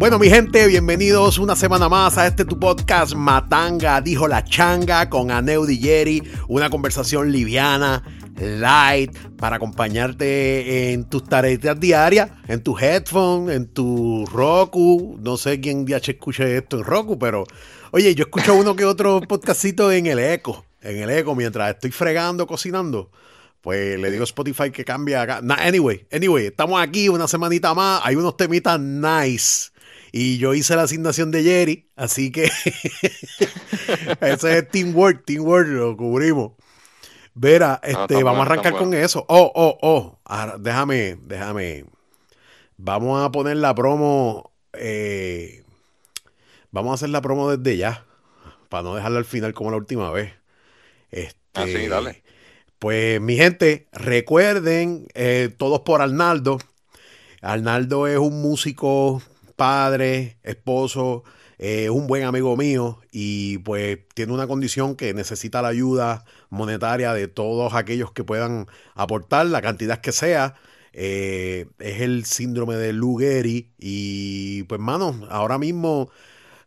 Bueno, mi gente, bienvenidos una semana más a este tu podcast Matanga, dijo la changa con Aneu Jerry. Una conversación liviana, light, para acompañarte en tus tareas diarias, en tu headphone, en tu Roku. No sé quién ya escuche esto en Roku, pero oye, yo escucho uno que otro podcastito en el eco, en el eco, mientras estoy fregando, cocinando. Pues le digo a Spotify que cambie acá. anyway, anyway, estamos aquí una semanita más. Hay unos temitas nice. Y yo hice la asignación de Jerry, así que ese es teamwork, teamwork, lo cubrimos. Vera, este, vamos a arrancar con eso. Oh, oh, oh. déjame, déjame. Vamos a poner la promo. Eh, vamos a hacer la promo desde ya. Para no dejarla al final como la última vez. Este, ah, sí, dale. Pues mi gente, recuerden, eh, todos por Arnaldo. Arnaldo es un músico, padre, esposo, es un buen amigo mío y pues tiene una condición que necesita la ayuda monetaria de todos aquellos que puedan aportar, la cantidad que sea. Eh, es el síndrome de Lou y pues mano, ahora mismo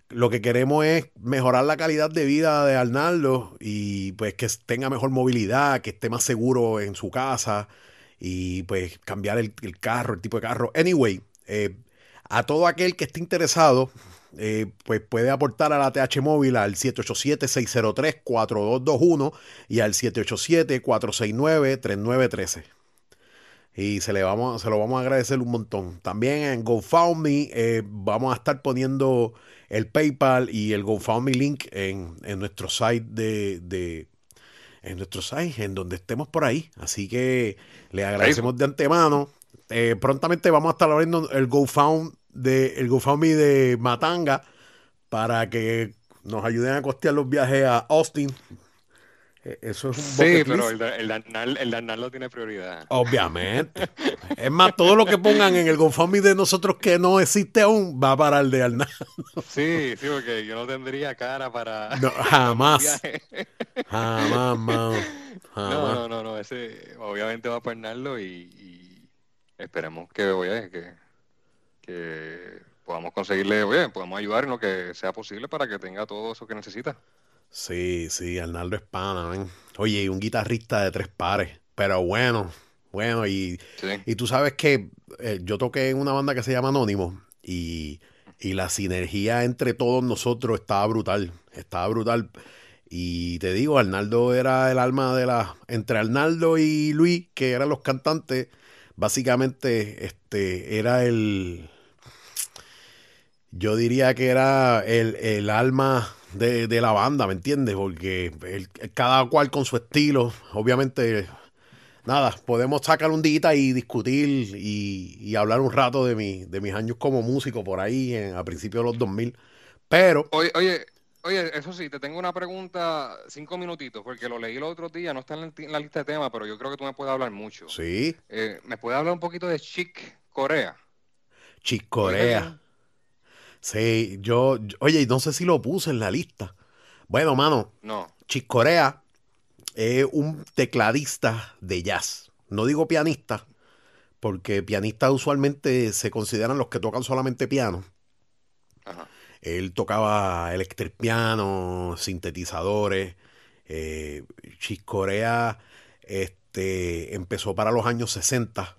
lo que queremos es mejorar la calidad de vida de Arnaldo y pues que tenga mejor movilidad, que esté más seguro en su casa y pues cambiar el, carro, el tipo de carro. Anyway, eh, a todo aquel que esté interesado, eh, pues puede aportar a la TH Móvil al 787-603-4221 y al 787-469-3913 y se, le vamos, se lo vamos a agradecer un montón. También en GoFundMe eh, vamos a estar poniendo el PayPal y el GoFundMe link en, nuestro site de, en nuestro site, en donde estemos por ahí. Así que le agradecemos de antemano. Eh, prontamente vamos a estar abriendo el GoFundMe de, el GoFundMe de Matanga para que nos ayuden a costear los viajes a Austin e, eso es un Sí, pero el, el, el lo tiene prioridad. Obviamente. es más, todo lo que pongan en el GoFundMe de nosotros que no existe aún va para el de Arnaldo. Sí, sí, porque yo no tendría cara para. No, jamás. jamás, man. No, no, no, no. Ese obviamente va para Arnaldo y, esperemos que, oye, que, que podamos conseguirle, oye, podamos ayudar en lo que sea posible para que tenga todo eso que necesita. Sí, sí, Arnaldo es pana, Oye, y un guitarrista de tres pares, pero bueno, bueno, y, y tú sabes que eh, yo toqué en una banda que se llama Anónimo y, y la sinergia entre todos nosotros estaba brutal, estaba brutal. Y te digo, Arnaldo era el alma de la. Entre Arnaldo y Luis, que eran los cantantes, básicamente este, era el. Yo diría que era el, el alma de, la banda, ¿me entiendes? Porque cada cual con su estilo, obviamente, nada, podemos sacar un día y discutir y, hablar un rato de, mi, de mis años como músico por ahí en, a principios de los 2000, pero... Oye, oye, oye, eso sí, te tengo una pregunta, cinco minutitos, porque lo leí el otro día, no está en la, lista de temas, pero yo creo que tú me puedes hablar mucho. Sí. Eh, ¿Me puedes hablar un poquito de Chick Corea? Chick Corea. Sí, yo, oye, no sé si lo puse en la lista. Bueno, mano. No. Chick Corea es un tecladista de jazz. No digo pianista, porque pianistas usualmente se consideran los que tocan solamente piano. Ajá. Él tocaba electric piano, sintetizadores. Eh, Chick Corea este, empezó para los años 60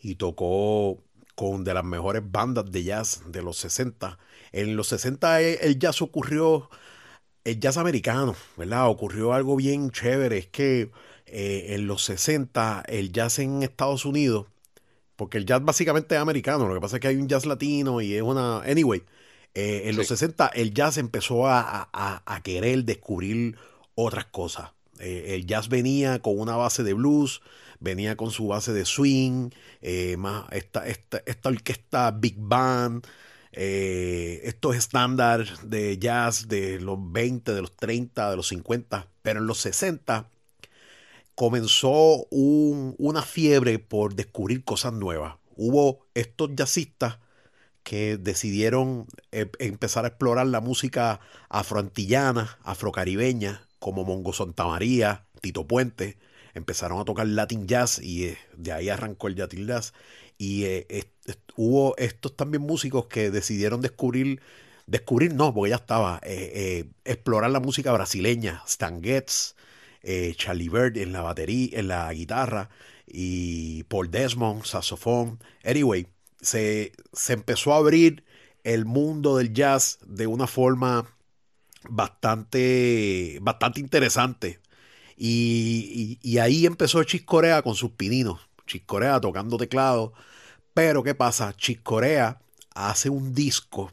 y tocó con de las mejores bandas de jazz de los 60. En los 60 eh, el jazz ocurrió, el jazz americano, ¿verdad? Ocurrió algo bien chévere, es que eh, en los 60 el jazz en Estados Unidos, porque el jazz básicamente es americano, lo que pasa es que hay un jazz latino y es una... Anyway, eh, en los 60 el jazz empezó a, a, querer descubrir otras cosas. el jazz venía con una base de blues, venía con su base de swing, eh, esta, esta, esta, orquesta big band, eh, estos estándares de jazz de los 20, de los 30, de los 50, pero en los 60 comenzó una fiebre por descubrir cosas nuevas. Hubo estos jazzistas que decidieron eh, empezar a explorar la música afroantillana, afrocaribeña, como Mongo Santa María, Tito Puente, empezaron a tocar Latin Jazz y eh, de ahí arrancó el Latin Jazz. Y eh, hubo estos también músicos que decidieron descubrir, descubrir no, porque ya estaba, explorar la música brasileña, Stan Getz, Charlie Bird en la batería, en la guitarra, y Paul Desmond, saxofón. Anyway, se, se empezó a abrir el mundo del jazz de una forma bastante, bastante interesante. Y, ahí empezó Chis Corea con sus pininos. Chis Corea tocando teclado. Pero ¿qué pasa? Chis Corea hace un disco.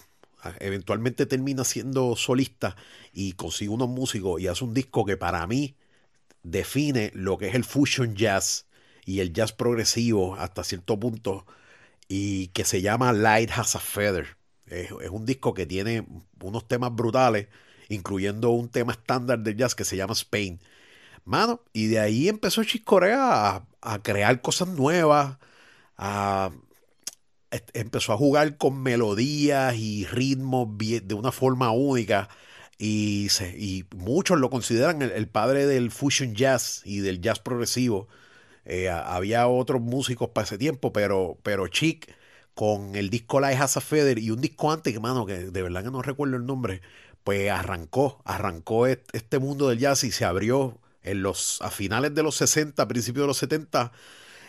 Eventualmente termina siendo solista y consigue unos músicos y hace un disco que para mí define lo que es el fusion jazz y el jazz progresivo hasta cierto punto y que se llama Light Has a Feather. Es, un disco que tiene unos temas brutales, incluyendo un tema estándar de jazz que se llama Spain. Mano, y de ahí empezó Chiscorea a, a crear cosas nuevas, a, empezó a jugar con melodías y ritmos de una forma única. Y, muchos lo consideran el, padre del fusion jazz y del jazz progresivo. Eh, había otros músicos para ese tiempo, pero, pero Chic con el disco La Has a Feder y un disco antes, que que de verdad que no recuerdo el nombre, pues arrancó, arrancó este mundo del jazz y se abrió en los, a finales de los 60, principios de los 70,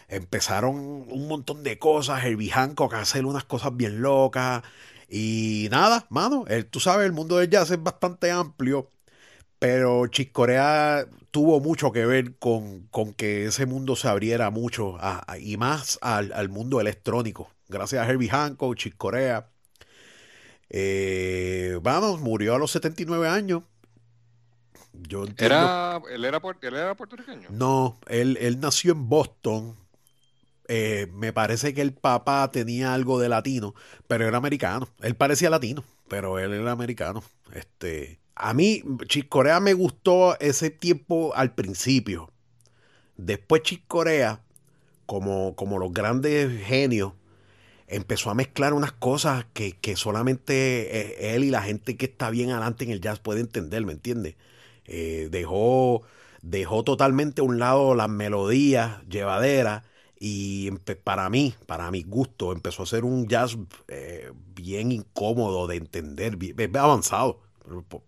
empezaron un montón de cosas, Herbie Hancock a hacer unas cosas bien locas y nada, mano, el, tú sabes, el mundo del jazz es bastante amplio, pero Chick Corea tuvo mucho que ver con, que ese mundo se abriera mucho y más al, al mundo electrónico gracias a Herbie Hancock, Chick Corea. Eh, vamos, murió a los 79 años. Yo ¿Era, ¿él, era, puertorriqueño? No, él, él nació en Boston. Eh, me parece que el papá tenía algo de latino, pero era americano. Él parecía latino, pero él era americano. Este, a mí, Corea me gustó ese tiempo al principio. Después Chick Corea, como, como los grandes genios, empezó a mezclar unas cosas que, solamente eh, él y la gente que está bien adelante en el jazz puede entender, ¿me entiendes? Eh, dejó, dejó totalmente a un lado las melodías llevaderas y para mí, para mi gusto, empezó a ser un jazz eh, bien incómodo de entender, bien, avanzado,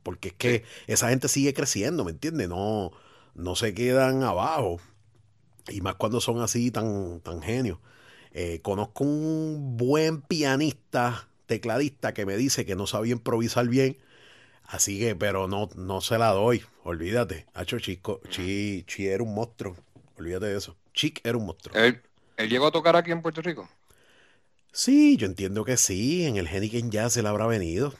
porque es que esa gente sigue creciendo, ¿me entiendes? No, no se quedan abajo. Y más cuando son así tan, tan genios. Eh, conozco un buen pianista, tecladista, que me dice que no sabía improvisar bien. Así que, pero no, no se la doy. Olvídate. Hacho Chico, Chi, Chi era un monstruo. Olvídate de eso. Chic era un monstruo. ¿Él, llegó a tocar aquí en Puerto Rico? Sí, yo entiendo que sí. En el Heniken Jazz él habrá venido.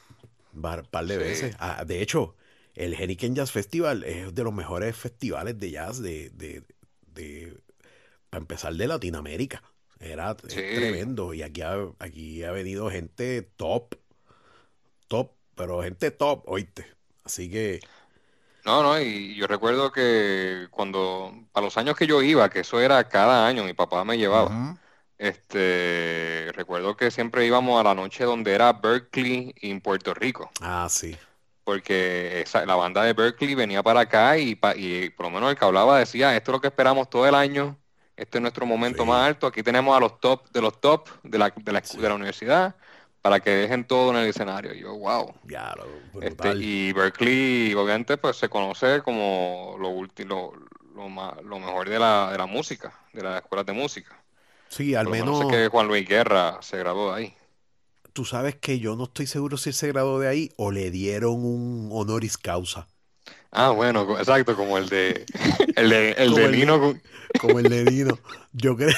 Un par de veces. Ah, de hecho, el Heniken Jazz Festival es de los mejores festivales de jazz de, de, de para empezar, de Latinoamérica. Era tremendo. Y aquí ha, aquí ha venido gente top. Top. Pero gente top, oíste. Así que. No, no, y yo recuerdo que cuando, a los años que yo iba, que eso era cada año, mi papá me llevaba, este, recuerdo que siempre íbamos a la noche donde era Berkeley en Puerto Rico. Ah, sí. Porque la banda de Berkeley venía para acá y, y por lo menos el que hablaba decía, esto es lo que esperamos todo el año este es nuestro momento más alto. Aquí tenemos a los top de los top de la, de la, de la universidad para que dejen todo en el escenario. Y yo, wow. Ya, este, y Berkeley, obviamente, pues se conoce como lo último, lo, lo, mejor de la, de la música, de las escuelas de música. Sí, al menos. sé que Juan Luis Guerra se graduó de ahí. Tú sabes que yo no estoy seguro si se graduó de ahí o le dieron un honoris causa. Ah, bueno, exacto, como el de el de, el de Nino. como el de Nino. Yo creo,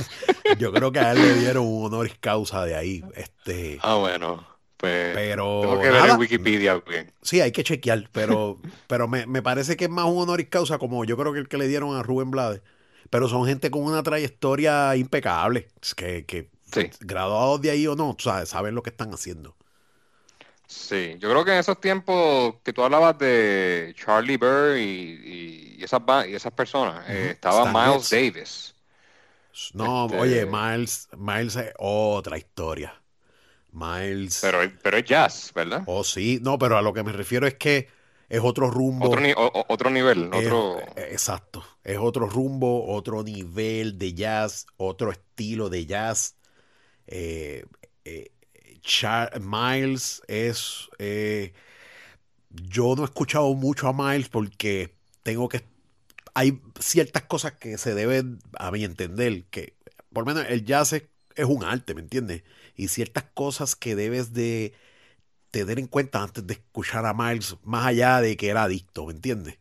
yo creo que a él le dieron un honoris causa de ahí. Este, ah, bueno. Pues, pero tengo que ver en Wikipedia bien. Sí, hay que chequear, pero, pero me, me, parece que es más un honoris causa como yo creo que el que le dieron a Rubén Blades. Pero son gente con una trayectoria impecable, que, que graduados de ahí o no, sabes, saben lo que están haciendo. Sí, yo creo que en esos tiempos que tú hablabas de Charlie Bird y, y, esas, y esas personas, eh, estaba Miles Davis. No, este oye, Miles, Miles es otra historia. Miles. Pero, pero es jazz, ¿verdad? Oh, sí, no, pero a lo que me refiero es que es otro rumbo. Otro, nivel. otro... Eh, exacto. Es otro rumbo, otro nivel de jazz, otro estilo de jazz. Eh, eh, Miles es... yo no he escuchado mucho a Miles porque tengo que... Hay ciertas cosas que se deben, a mi entender, que por lo menos el jazz es, es un arte, ¿me entiendes? Y ciertas cosas que debes de tener en cuenta antes de escuchar a Miles, más allá de que era adicto, ¿me entiendes?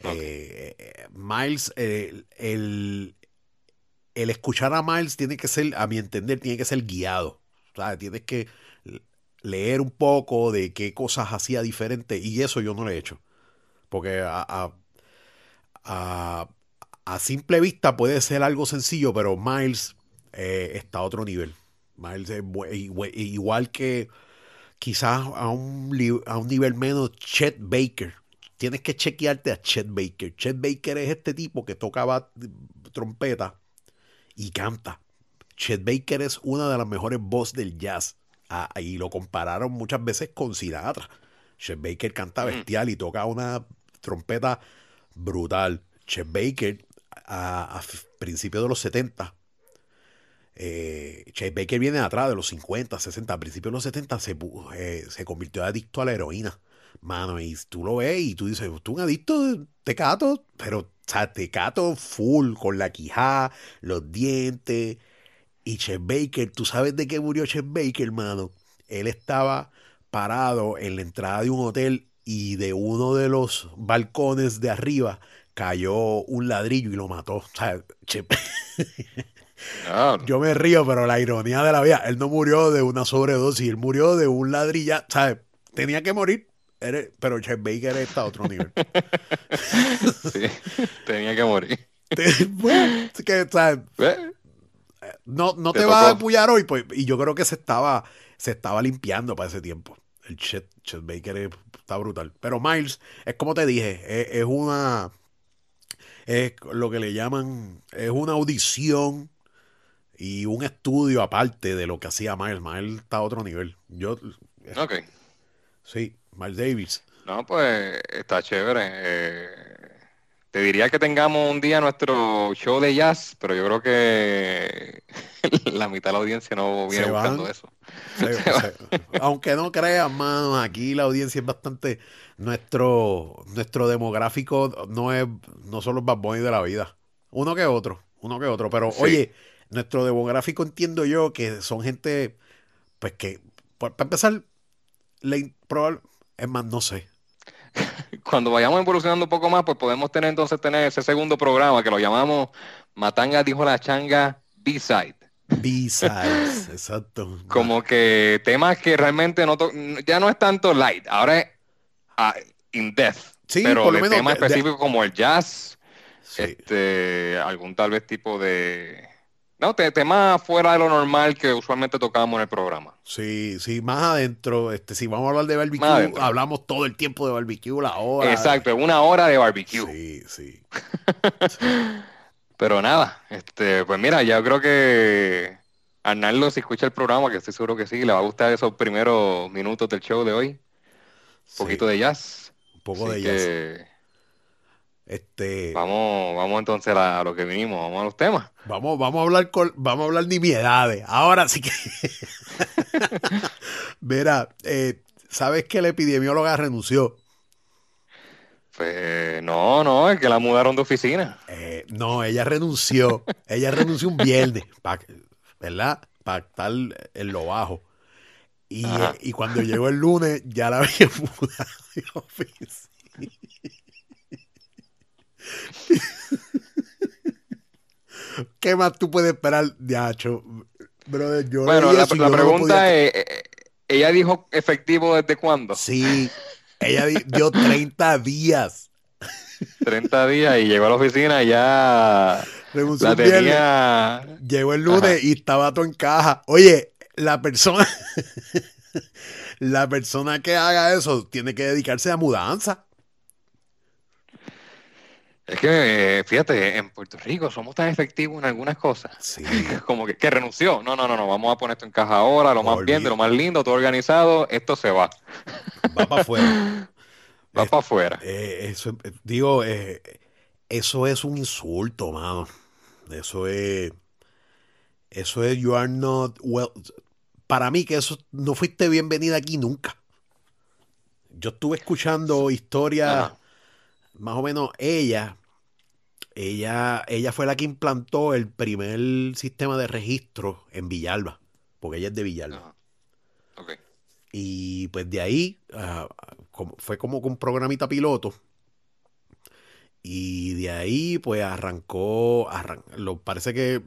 Eh, Miles, el, escuchar a Miles tiene que ser, a mi entender, tiene que ser guiado. Tienes que leer un poco de qué cosas hacía diferente y eso yo no lo he hecho. Porque a, simple vista puede ser algo sencillo, pero Miles eh, está a otro nivel. Miles es igual que quizás a un, a un nivel menos Chet Baker. Tienes que chequearte a Chet Baker. Chet Baker es este tipo que tocaba trompeta y canta. Chet Baker es una de las mejores voces del jazz. Ah, y lo compararon muchas veces con Sinatra. Chet Baker canta mm. bestial y toca una trompeta brutal. Chet Baker a, a principios de los 70 eh, Chet Baker viene atrás de los 50, 60, a principios de los 70 se, eh, se convirtió en adicto a la heroína. Mano, y tú lo ves y tú dices, tú un adicto de tecato, pero o sea, tecato full, con la quijada, los dientes. Y Chet Baker, ¿tú sabes de qué murió Chet Baker, hermano? Él estaba parado en la entrada de un hotel y de uno de los balcones de arriba cayó un ladrillo y lo mató. O sea, Chet... Yo me río, pero la ironía de la vida, él no murió de una sobredosis, él murió de un ladrilla, ¿sabes? Tenía que morir, pero Chet Baker está a otro nivel. sí, tenía que morir. bueno, que, ¿sabes? No, no te, vas a apoyar hoy, pues, y yo creo que se estaba, se estaba limpiando para ese tiempo. El Chet, Baker está brutal. Pero Miles, es como te dije, es una es lo que le llaman, es una audición y un estudio aparte de lo que hacía Miles. Miles está a otro nivel. Yo, ok. Sí, Miles Davis. No, pues está chévere. Eh, te diría que tengamos un día nuestro show de jazz, pero yo creo que la mitad de la audiencia no viene buscando eso. aunque no creas, mano, aquí la audiencia es bastante. Nuestro, nuestro demográfico no es no son los bad boys de la vida. Uno que otro, uno que otro. Pero oye, nuestro demográfico entiendo yo que son gente, pues que, para empezar, la probable, es más, no sé. Cuando vayamos evolucionando un poco más, pues podemos tener entonces tener ese segundo programa que lo llamamos Matanga dijo la changa B-Side. B-Sides, exacto. Como que temas que realmente no ya no es tanto light, ahora es ah, in death. Sí, pero de temas específicos como el jazz, este, algún tal vez tipo de no, tema fuera de lo normal que usualmente tocábamos en el programa. Sí, sí, más adentro. Este, si vamos a hablar de barbecue, hablamos todo el tiempo de barbecue, la hora. Exacto, una hora de barbecue. Sí, sí. Pero nada, este, pues mira, ya creo que Arnaldo, si escucha el programa, que estoy seguro que sí, le va a gustar esos primeros minutos del show de hoy. Un poquito de jazz. Un poco de jazz. Este, vamos, vamos entonces a, lo que vinimos, vamos a los temas. Vamos, vamos a hablar con, vamos a hablar nimiedades. Ahora sí que. Mira, eh, ¿sabes que la epidemióloga renunció? Pues no, no, es que la mudaron de oficina. Eh, no, ella renunció. ella renunció un viernes, ¿verdad? Para estar en lo bajo. Y, y, cuando llegó el lunes ya la había mudado de oficina. ¿Qué más tú puedes esperar de Hacho? bueno, la, pregunta es, eh, ¿ella dijo efectivo desde cuándo? Sí, ella dio 30 días. 30 días y llegó a la oficina y ya la tenía... Llegó el lunes y estaba todo en caja. Oye, la persona... la persona que haga eso tiene que dedicarse a mudanza. Es que, fíjate, en Puerto Rico somos tan efectivos en algunas cosas. Sí. Como que, que, renunció. No, no, no, no. Vamos a poner esto en caja ahora, lo más bien, de lo más lindo, todo organizado. Esto se va. Va para afuera. Va para afuera. Eh, eso, eh, digo, eh, eso es un insulto, mano. Eso es. Eso es, you are not well. Para mí, que eso no fuiste bienvenida aquí nunca. Yo estuve escuchando historias, más o menos, ella. Ella, ella fue la que implantó el primer sistema de registro en Villalba, porque ella es de Villalba. Y pues de ahí ah, fue como un programita piloto. Y de ahí pues arrancó, lo, parece que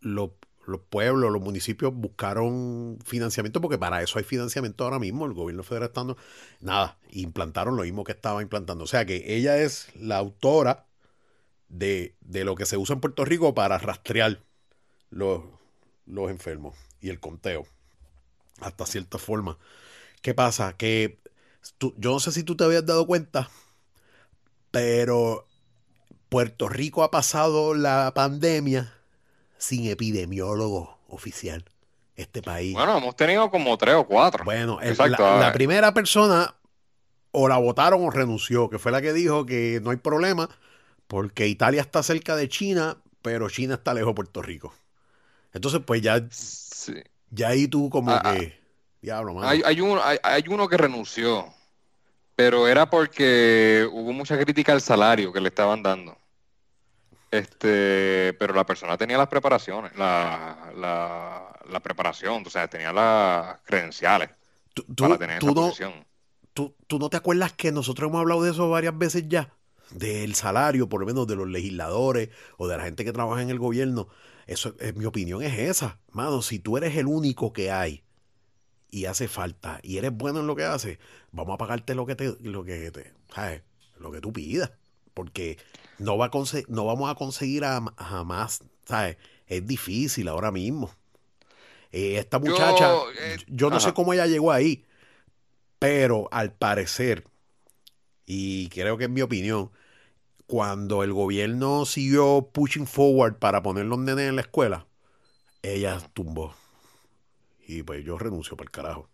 los pueblos, los municipios buscaron financiamiento porque para eso hay financiamiento ahora mismo. El gobierno federal estando, nada, implantaron lo mismo que estaba implantando. O sea que ella es la autora de, lo que se usa en Puerto Rico para rastrear los, los enfermos y el conteo hasta cierta forma. ¿Qué pasa? Que yo no sé si tú te habías dado cuenta, pero Puerto Rico ha pasado la pandemia sin epidemiólogo oficial. Este país. Bueno, hemos tenido como tres o cuatro. Bueno, la, primera persona o la votaron o renunció, que fue la que dijo que no hay problema porque Italia está cerca de China, pero China está lejos de Puerto Rico. Entonces, pues ya, ya ahí tú como ah, que... Hay, hay, uno, hay, uno que renunció, pero era porque hubo mucha crítica al salario que le estaban dando. Este, pero la persona tenía las preparaciones, la, la, preparación, o sea, tenía las credenciales ¿Tú, para tener esa posición. ¿tú, ¿Tú no te acuerdas que nosotros hemos hablado de eso varias veces ya? Del salario, por lo menos de los legisladores o de la gente que trabaja en el gobierno. Eso, es, mi opinión es esa. Mano, si tú eres el único que hay y hace falta y eres bueno en lo que haces, vamos a pagarte lo que te, lo que te, ¿sabes? Lo que tú pidas. Porque no, va a no vamos a conseguir jamás, ¿sabes? Es difícil ahora mismo. Eh, esta muchacha, yo, eh, no sé cómo ella llegó ahí, pero al parecer, y creo que es mi opinión, cuando el gobierno siguió pushing forward para poner los nenes en la escuela, ella tumbó. Y pues yo renuncio para el carajo.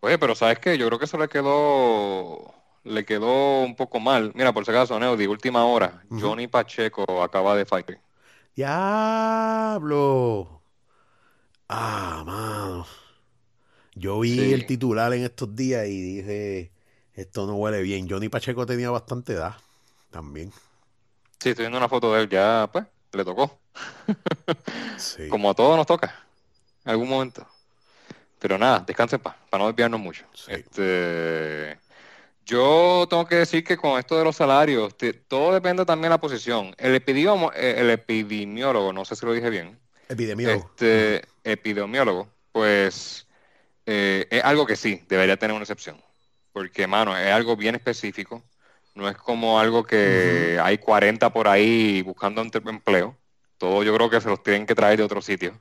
Oye, pero ¿sabes qué? Yo creo que eso le quedó le quedó un poco mal. Mira, por si acaso, Neudi, última hora. Johnny Pacheco acaba de fight. ¡Diablo! Ah, mano. Yo vi el titular en estos días y dije, esto no huele bien. Johnny Pacheco tenía bastante edad también. Sí, estoy viendo una foto de él, ya, pues, le tocó. Como a todos nos toca algún momento. Pero nada, descansen para no desviarnos mucho. Este, yo tengo que decir que con esto de los salarios, todo depende también de la posición. El, epidemiólogo, eh, el epidemiólogo, no sé si lo dije bien. Epidemiólogo. Este, epidemiólogo, pues eh, es algo que sí, debería tener una excepción. Porque, mano, es algo bien específico. No es como algo que hay 40 por ahí buscando empleo. Todo yo creo que se los tienen que traer de otro sitio.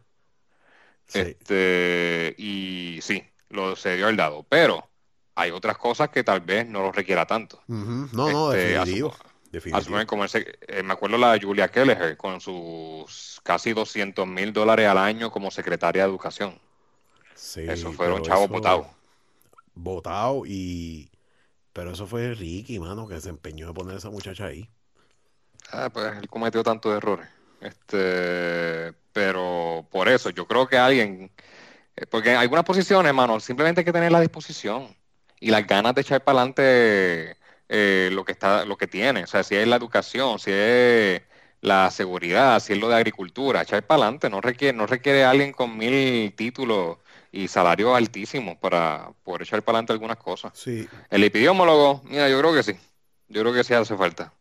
Este, y sí, lo se dio el dado. Pero hay otras cosas que tal vez no lo requiera tanto. No, no, este, definitivo. como ese, eh, me acuerdo la de Julia Kelleher con sus casi 200 mil dólares al año como secretaria de educación. Sí, eso fueron chavos votados. Votado y... Pero eso fue Ricky, mano, que se empeñó de poner a esa muchacha ahí. Ah, pues él cometió tantos errores. Este, pero por eso yo creo que alguien, eh, porque en algunas posiciones, hermano, simplemente hay que tener la disposición y las ganas de echar para adelante eh, lo que está, lo que tiene. O sea, si es la educación, si es la seguridad, si es lo de agricultura, echar para adelante. No requiere, no requiere alguien con mil títulos y salarios altísimos para poder echar para adelante algunas cosas. Sí. El epidemiólogo, mira, yo creo que sí. Yo creo que sí hace falta.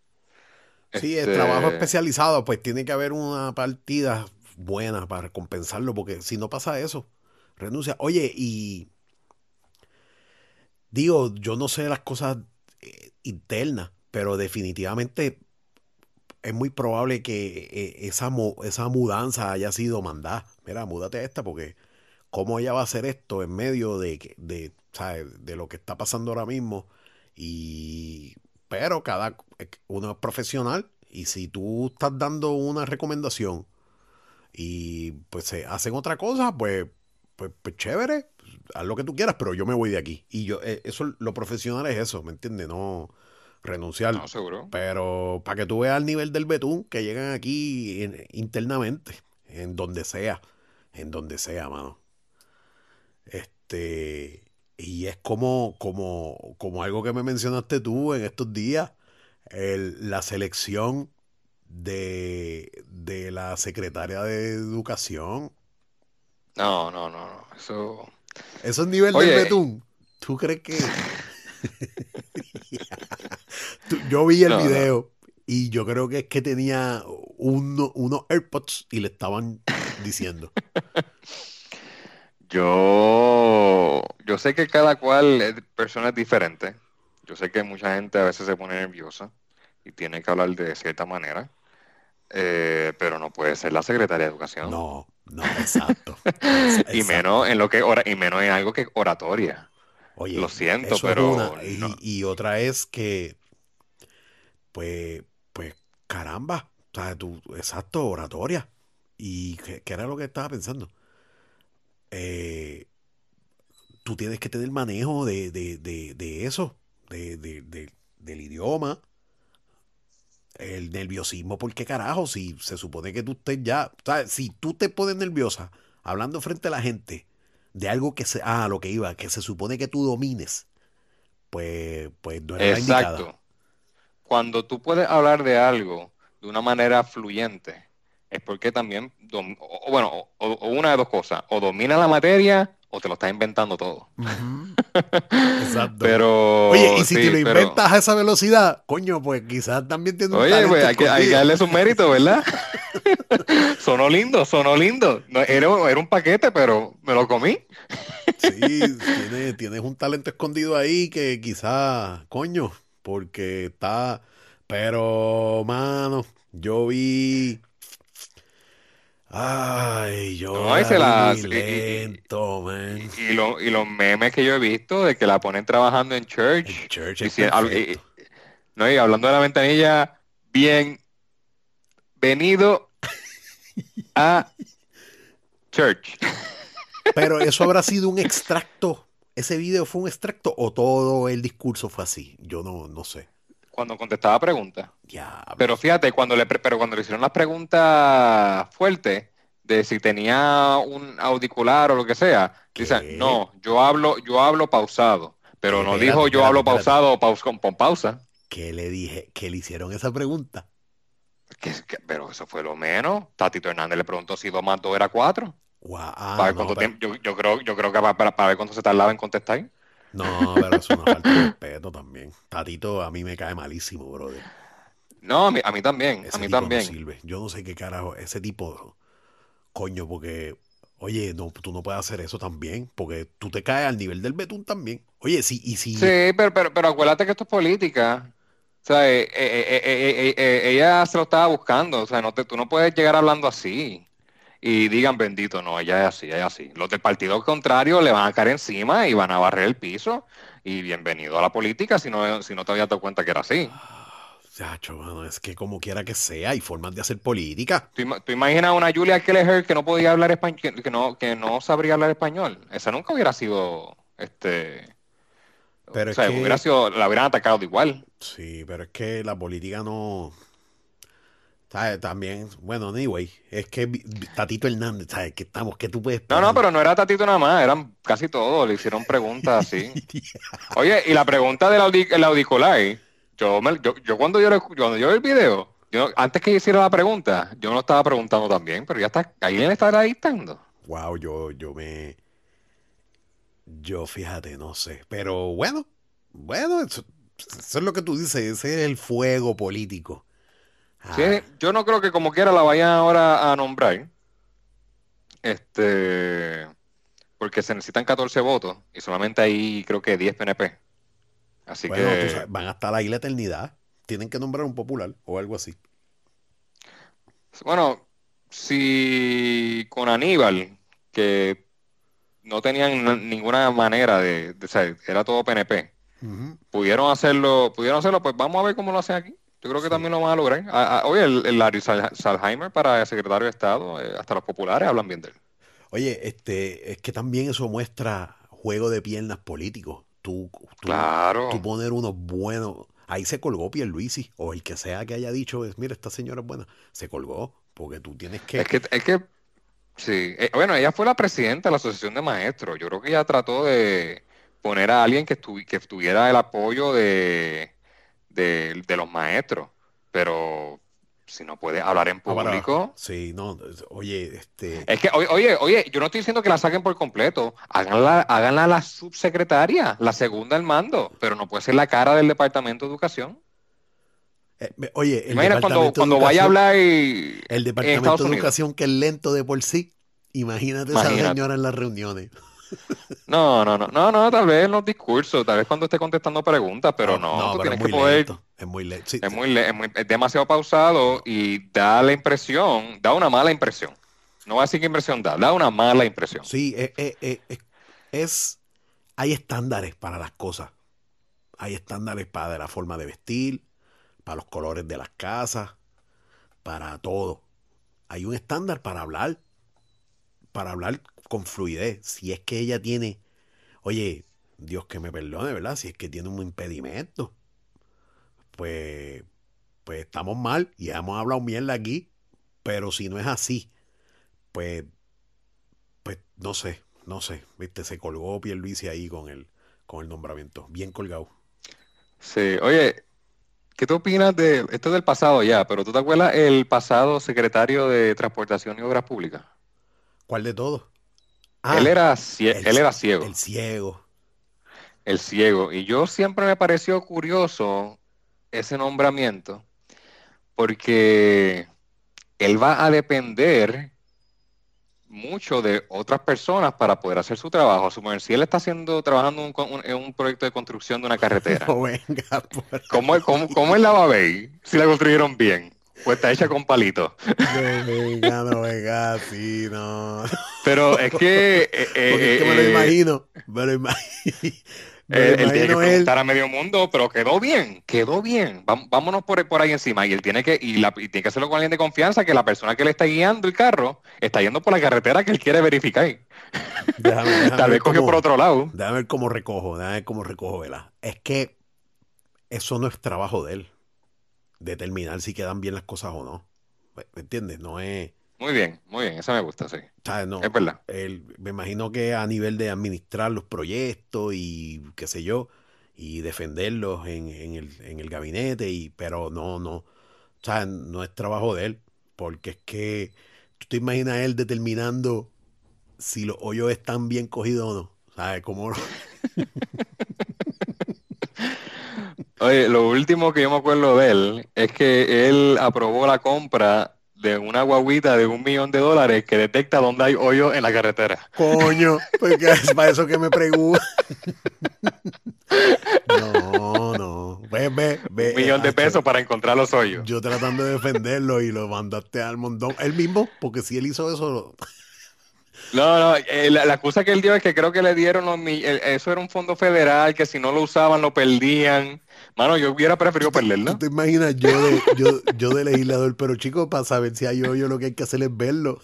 Sí, el trabajo este especializado, pues tiene que haber una partida buena para compensarlo, porque si no pasa eso, renuncia. Oye, y digo, yo no sé las cosas eh, internas, pero definitivamente es muy probable que eh, esa, esa mudanza haya sido mandada. Mira, múdate a esta porque cómo ella va a hacer esto en medio de, de, de lo que está pasando ahora mismo. Y pero cada uno es profesional y si tú estás dando una recomendación y pues se hacen otra cosa, pues, pues, pues chévere, haz lo que tú quieras, pero yo me voy de aquí. Y yo, eh, eso, lo profesional es eso, ¿me entiendes? No renunciar. No, seguro. Pero para que tú veas el nivel del betún que llegan aquí internamente, en donde sea, en donde sea, mano. Este, y es como, como, como algo que me mencionaste tú en estos días, la selección de, de la secretaria de Educación. No, no, no, no. Eso. Eso es nivel del betún. ¿Tú crees que.? yo vi el video y yo creo que es que tenía unos AirPods y le estaban diciendo. Yo, yo sé que cada cual es persona diferente. Yo sé que mucha gente a veces se pone nerviosa y tiene que hablar de cierta manera. Eh, pero no puede ser la secretaria de educación. No, no, exacto. y menos en lo que y menos en algo que oratoria. Oye, lo siento, pero y, otra es que pues pues caramba, o tú, exacto, oratoria. ¿Y qué, era lo que estaba pensando? Eh, tú tienes que tener manejo de, de, de, de eso, de, del idioma, el nerviosismo, porque carajo, si se supone que tú estés ya, o si tú te pones nerviosa hablando frente a la gente de algo que se, ah, lo que iba, que se supone que tú domines, pues, pues no Exacto. Cuando tú puedes hablar de algo de una manera fluyente, es porque también, o, bueno, o, una de dos cosas, o domina la materia o te lo estás inventando todo. Exacto. Pero. Oye, y si te lo inventas a esa velocidad, coño, pues quizás también tiene un Oye, pues hay que, hay que, darle su mérito, ¿verdad? sonó lindo, sonó lindo. era, era, un paquete, pero me lo comí. sí, tienes, un talento escondido ahí que quizás, coño, porque está. Pero, mano, yo vi Ay, yo. No, y, lento, man. Y, los memes que yo he visto de que la ponen trabajando en church. En church y, no, y hablando de la ventanilla, bienvenido a church. Pero eso habrá sido un extracto. ¿Ese video fue un extracto o todo el discurso fue así? Yo no, no sé cuando contestaba preguntas. Pero fíjate, cuando le, pero cuando le hicieron las preguntas fuertes de si tenía un auricular o lo que sea, dice, no, yo hablo, yo hablo pausado. Pero no dijo yo hablo pausado o con, pausa. ¿Qué le dije? ¿Qué le hicieron esa pregunta? pero eso fue lo menos. Tatito Hernández le preguntó si 2 más 2 era 4. yo, creo, yo creo que para, para, ver cuánto se tardaba en contestar. No, pero es una falta de respeto también. Tatito a mí me cae malísimo, brother. No, a mí, a mí también. a mí también. Yo no sé qué carajo, ese tipo, coño, porque, oye, no, tú no puedes hacer eso también, porque tú te caes al nivel del betún también. Oye, sí, y si. Sí, pero, pero, pero acuérdate que esto es política. O sea, eh, eh, eh, ella se lo estaba buscando. O sea, no te, tú no puedes llegar hablando así y digan bendito, no, ella es así, ella es así. Los del partido contrario le van a caer encima y van a barrer el piso. Y bienvenido a la política si no, si no te habías dado cuenta que era así. Chacho, mano, es que como quiera que sea, hay formas de hacer política. ¿Tú, imaginas a una Julia Kelleher que no podía hablar español, que, no, que no sabría hablar español? Esa nunca hubiera sido, este... Pero o sea, hubiera sido, la hubieran atacado de igual. Sí, pero es que la política no también, bueno, anyway, es que Tatito Hernández, ¿sabes? Que estamos, que tú puedes. No, no, pero no era Tatito nada más, eran casi todos, le hicieron preguntas así. Oye, y la pregunta del auricular, yo, yo, cuando, yo, cuando yo vi el video, yo, antes que hiciera la pregunta, yo no estaba preguntando también, pero ya está, ahí le está dictando. Wow, yo, yo me. Yo fíjate, no sé. Pero bueno, bueno, eso es lo que tú dices, ese es el fuego político Sí, yo no creo que como quiera la vayan ahora a nombrar. Este. Porque se necesitan 14 votos y solamente hay creo que 10 PNP. Así que. van a estar ahí la eternidad. Tienen que nombrar un popular o algo así. Bueno, si con Aníbal, que no tenían ninguna manera de, de, era todo PNP, pudieron hacerlo, pudieron hacerlo, pues vamos a ver cómo lo hacen aquí. Yo creo que también lo van a lograr. oye, el, Larry Salheimer para el secretario de Estado, eh, hasta los populares hablan bien de él. Oye, este, es que también eso muestra, juego de piernas político. Tú, tú, Claro. tú poner unos buenos. Ahí se colgó Pierluisi, o el que sea que haya dicho, es, mira, esta señora es buena. Se colgó, porque tú tienes que. Es que, es que, sí. Eh, bueno, ella fue la presidenta de la Asociación de Maestros. Yo creo que ella trató de poner a alguien que, estu- que tuviera el apoyo de, de, de los maestros. Pero si no puede hablar en Ahora, público. sí, no, oye, este. Es que, oye, oye, oye, yo no estoy diciendo que la saquen por completo. Háganla, háganla la subsecretaria, la segunda al mando, pero no puede ser la cara del Departamento de Educación. eh, oye, el Imagina cuando, cuando vaya a hablar y, El en Departamento de Unidos. Educación, que es lento de por sí. Imagínate esa Imagínate. señora en las reuniones. No, no, no, no, no, tal vez en los discursos, tal vez cuando esté contestando preguntas, pero no, tú pero es tienes muy que poder, lento. Es muy lento. Sí, es muy, le- es muy- es demasiado pausado y da la impresión, da una mala impresión. No voy a decir qué impresión da, da una mala impresión. sí, eh, eh, eh, es. Hay estándares para las cosas. Hay estándares para la forma de vestir, para los colores de las casas, para todo. Hay un estándar para hablar, para hablar con fluidez. Si es que ella tiene, oye, Dios que me perdone, ¿verdad? Si es que tiene un impedimento, pues, pues estamos mal y hemos hablado mierda aquí. Pero si no es así, pues, pues no sé, no sé. Viste, se colgó Pierluisi ahí con el, con el nombramiento. Bien colgado. Sí, oye, ¿qué tú opinas de, esto es del pasado ya, pero tú te acuerdas el pasado secretario de Transportación y Obras Públicas? ¿Cuál de todos? Él era, el- él era ciego. El ciego. El ciego. Y yo siempre me pareció curioso ese nombramiento, porque él va a depender mucho de otras personas para poder hacer su trabajo. Suponer, si él está haciendo, trabajando en un, en un proyecto de construcción de una carretera, No venga por ¿cómo, cómo, cómo él la va a ver si la construyeron bien? Pues está hecha con palitos. No venga, no venga, sí, no. Pero es que... eh, Porque es que me lo eh, imagino. Me lo imagino. Me Él, él tiene que él. preguntar a medio mundo, pero quedó bien, quedó bien. Vámonos por, por ahí encima. Y él tiene que, y, la- y tiene que hacerlo con alguien de confianza, que la persona que le está guiando el carro está yendo por la carretera que él quiere verificar. Déjame, déjame Tal vez cogió por otro lado. Déjame ver cómo recojo, déjame ver cómo recojo, ¿verdad? Es que eso no es trabajo de él. Determinar si quedan bien las cosas o no. ¿Me entiendes? No es. Muy bien, muy bien, esa me gusta, sí. ¿sabes? No, Es verdad. me imagino que a nivel de administrar los proyectos y qué sé yo, y defenderlos en, en el, en el gabinete, y, pero no, no, sea, no es trabajo de él, porque es que tú te imaginas a él determinando si los hoyos están bien cogidos o no, ¿sabes? Como Oye, lo último que yo me acuerdo de él es que él aprobó la compra de una guaguita de un millón de dólares que detecta dónde hay hoyo en la carretera. coño, porque es para eso que me preguntan. No, no, ve, ve, ve. Un millón de pesos para encontrar los hoyos. Yo tratando de defenderlo y lo mandaste al montón. Él mismo, porque si él hizo eso, lo- No, no, eh, la, la excusa que él dio es que creo que le dieron los mi- el- eso era un fondo federal, que si no lo usaban lo perdían. Mano, yo hubiera preferido perderlo. ¿Tú te imaginas yo de, yo, yo de legislador? Pero chicos, para saber si hay hoyo, lo que hay que hacer es verlo.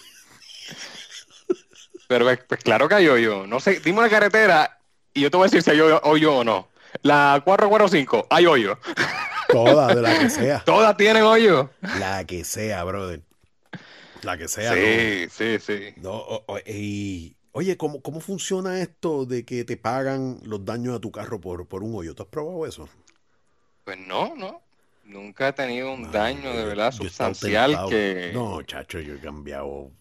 Pero pues, pues claro que hay hoyo. No sé, dime una carretera y yo te voy a decir si hay hoyo, hoyo o no. La 445, hay hoyo. Toda, de la que sea. Todas tienen hoyo. La que sea, brother. La que sea, Sí, sí, sí. ¿no? No, o- o- y, oye, ¿cómo, ¿cómo funciona esto de que te pagan los daños a tu carro por, por un hoyo? ¿Tú has probado eso? Pues no, no. Nunca he tenido un daño de verdad yo sustancial que... No, chacho, yo he cambiado.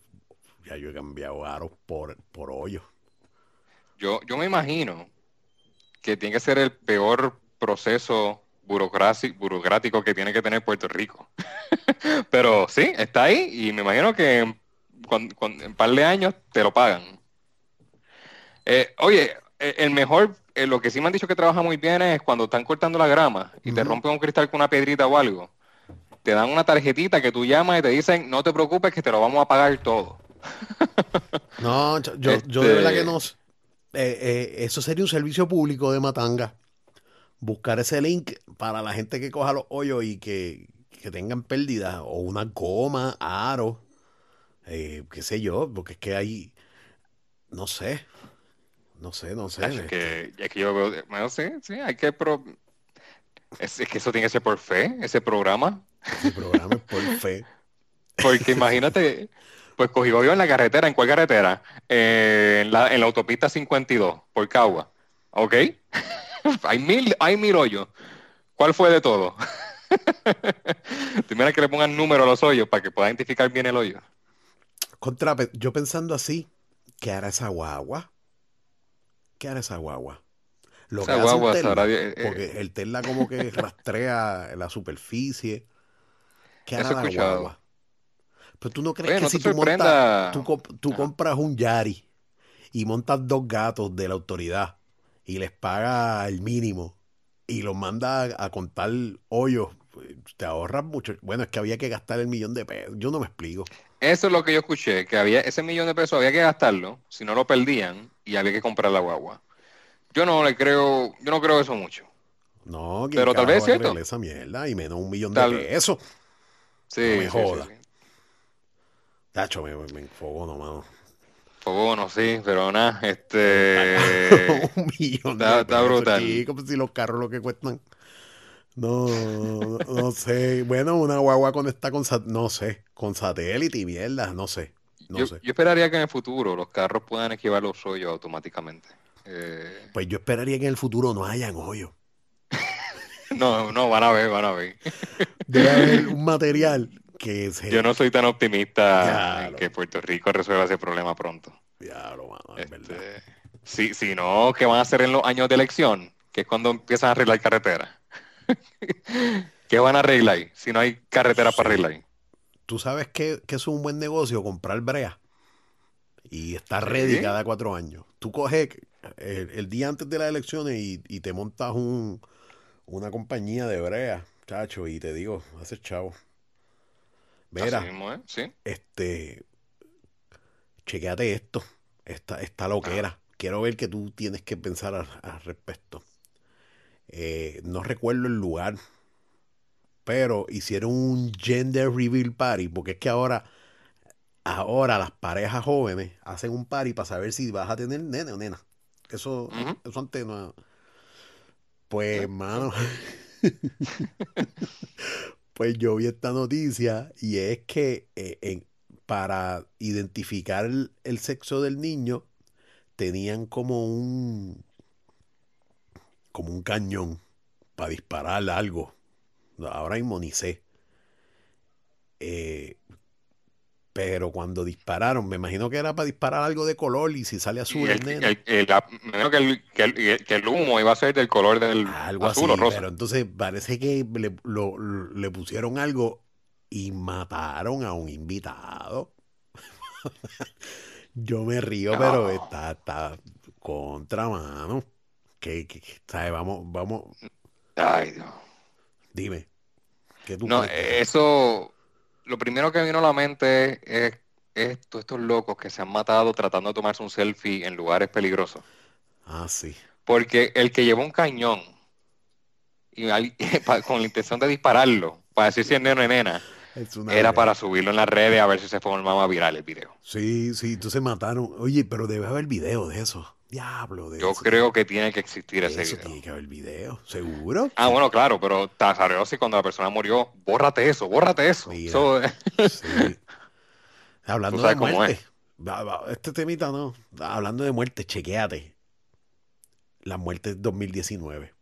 Ya yo he cambiado aros por, por hoyo. Yo, yo me imagino que tiene que ser el peor proceso burocrático que tiene que tener Puerto Rico. Pero sí, está ahí y me imagino que en, con- con- en un par de años te lo pagan. Eh, oye, eh, el mejor, eh, lo que sí me han dicho que trabaja muy bien es cuando están cortando la grama y te rompen un cristal con una piedrita o algo. Te dan una tarjetita que tú llamas y te dicen, no te preocupes que te lo vamos a pagar todo. No, yo, yo de verdad Este- que no. eh, eh, eso sería un servicio público de Matanga. Buscar ese link para la gente que coja los hoyos y que, que tengan pérdidas. O una goma, aro, eh, qué sé yo, porque es que hay. No sé. No sé, no sé. Es que, es que yo veo, bueno, sí, sí, hay que... Pro... Es, es, que eso tiene que ser por fe, ese programa. Ese programa es por fe. Porque imagínate, pues cogí yo en la carretera, ¿en cuál carretera? Eh, en, la, en la autopista 52, por Cagua. ¿Ok? hay mil, hay mil hoyos. ¿Cuál fue de todo? Primero que le pongan número a los hoyos para que pueda identificar bien el hoyo. Contra, yo pensando así, ¿qué hará esa guagua? ¿Qué hará esa guagua? Lo esa que guagua hace Tesla, eh, porque el Tesla como que rastrea la superficie. ¿Qué hará la guagua? Pero tú no crees que si tú, montas, tú, compras un Yari y montas dos gatos de la autoridad y les paga el mínimo y los manda a, contar hoyos, te ahorras mucho. Bueno, es que había que gastar el millón de pesos. Yo no me explico. Eso es lo que yo escuché, que había ese millón de pesos había que gastarlo, si no lo perdían y había que comprar la guagua. Yo no le creo, yo no creo eso mucho. No, pero tal vez es cierto. Esa mierda y menos un millón de pesos. Sí, no me joda. Tacho, me, me enfogo mano. Fogono, sí, pero nada, este... un millón de está, brutal. como si los carros lo que cuestan... No, no sé. Bueno, una guagua conectada con, no sé, con satélite y mierda, no sé. No yo, sé. yo esperaría que en el futuro los carros puedan esquivar los hoyos automáticamente. Eh... Pues yo esperaría que en el futuro no hayan hoyos. no, no, van a ver, van a ver. Debe haber un material que Yo no soy tan optimista en que Puerto Rico resuelva ese problema pronto. Ya lo mano, es verdad. Si, si no, ¿qué van a hacer en los años de elección? Que es cuando empiezan a arreglar carreteras. ¿Qué van a arreglar si no hay carretera para arreglar? Tú sabes que, es un buen negocio comprar brea y estar ready cada cuatro años. Tú coges el, día antes de las elecciones y, te montas un, una compañía de brea, chacho, y te digo, haces chavo. Mira, este, chequeate esto, esta, esta loquera. Quiero ver que tú tienes que pensar al respecto. Eh, no recuerdo el lugar, pero hicieron un gender reveal party, porque es que ahora, ahora las parejas jóvenes hacen un party para saber si vas a tener nene o nena. Eso, eso antes no. Pues, hermano. pues yo vi esta noticia y es que eh, para identificar el, sexo del niño tenían como un como un cañón para disparar algo. Ahora inmonicé. Eh, pero cuando dispararon, me imagino que era para disparar algo de color y si sale azul el, me imagino que el, humo iba a ser del color del algo azul así, Pero entonces parece que le, le pusieron algo y mataron a un invitado. Yo me río, pero está, está contra mano. Que, Vamos, vamos. Ay, Dios. Dime. ¿qué tú no, eso. Lo primero que vino a la mente es, es todos estos locos que se han matado tratando de tomarse un selfie en lugares peligrosos. Ah, sí. Porque el que lleva un cañón y con la intención de dispararlo, para decir si es neno o nena, era para subirlo en las redes a ver si se formaba viral el video. Sí, sí, entonces mataron. Oye, pero debe haber video de eso. Diablo de Yo creo que tiene que existir ese eso video. Tiene que haber video, seguro. Ah, bueno, claro, pero si cuando la persona murió, bórrate eso, bórrate eso. Hablando de muerte. Este temita no. Hablando de muerte, chequeate. La muerte es 2019.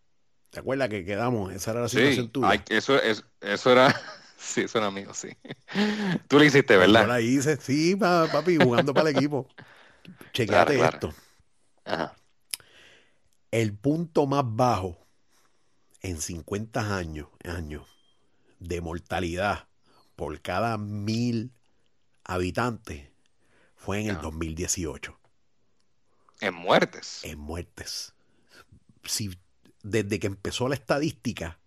¿Te acuerdas que quedamos? Esa era la situación tuya. eso, eso era. Sí, eso era mío, sí. Tú lo hiciste, ¿verdad? Yo la hice, sí, papi, jugando para el equipo. Chequeate esto. El punto más bajo en 50 años, años de mortalidad por cada mil habitantes fue en el 2018. En muertes. En muertes. Si, desde que empezó la estadística,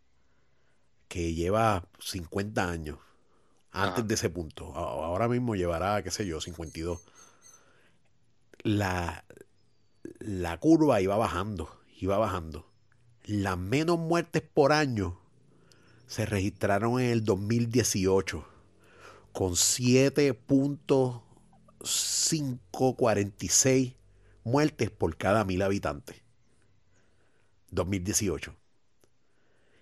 que lleva 50 años, antes de ese punto, ahora mismo llevará, qué sé yo, 52. La, la curva iba bajando, iba bajando. Las menos muertes por año se registraron en el 2018 con 7.546 muertes por cada mil habitantes. 2018.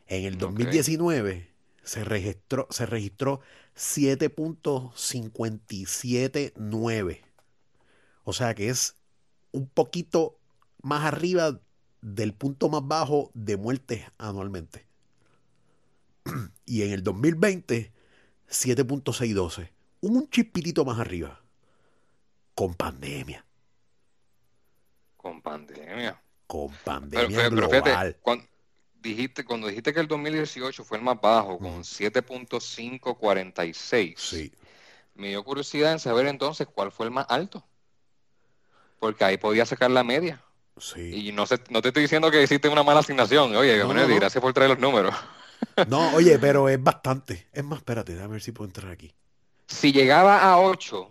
En el 2019 se registró, se registró 7.579. O sea que es un poquito más arriba del punto más bajo de muertes anualmente. Y en el 2020, 7.612. Un chispitito más arriba. Con pandemia. Con pandemia. Con pandemia global. cuando, dijiste, cuando dijiste que el 2018 fue el más bajo, con 7.546. Sí. Me dio curiosidad en saber entonces cuál fue el más alto. Porque ahí podía sacar la media. Sí. Y no, sé, no te estoy diciendo que hiciste una mala asignación. Oye, gracias por traer los números. No, oye, pero es bastante. Es más, espérate, déjame ver si puedo entrar aquí. Si llegaba a 8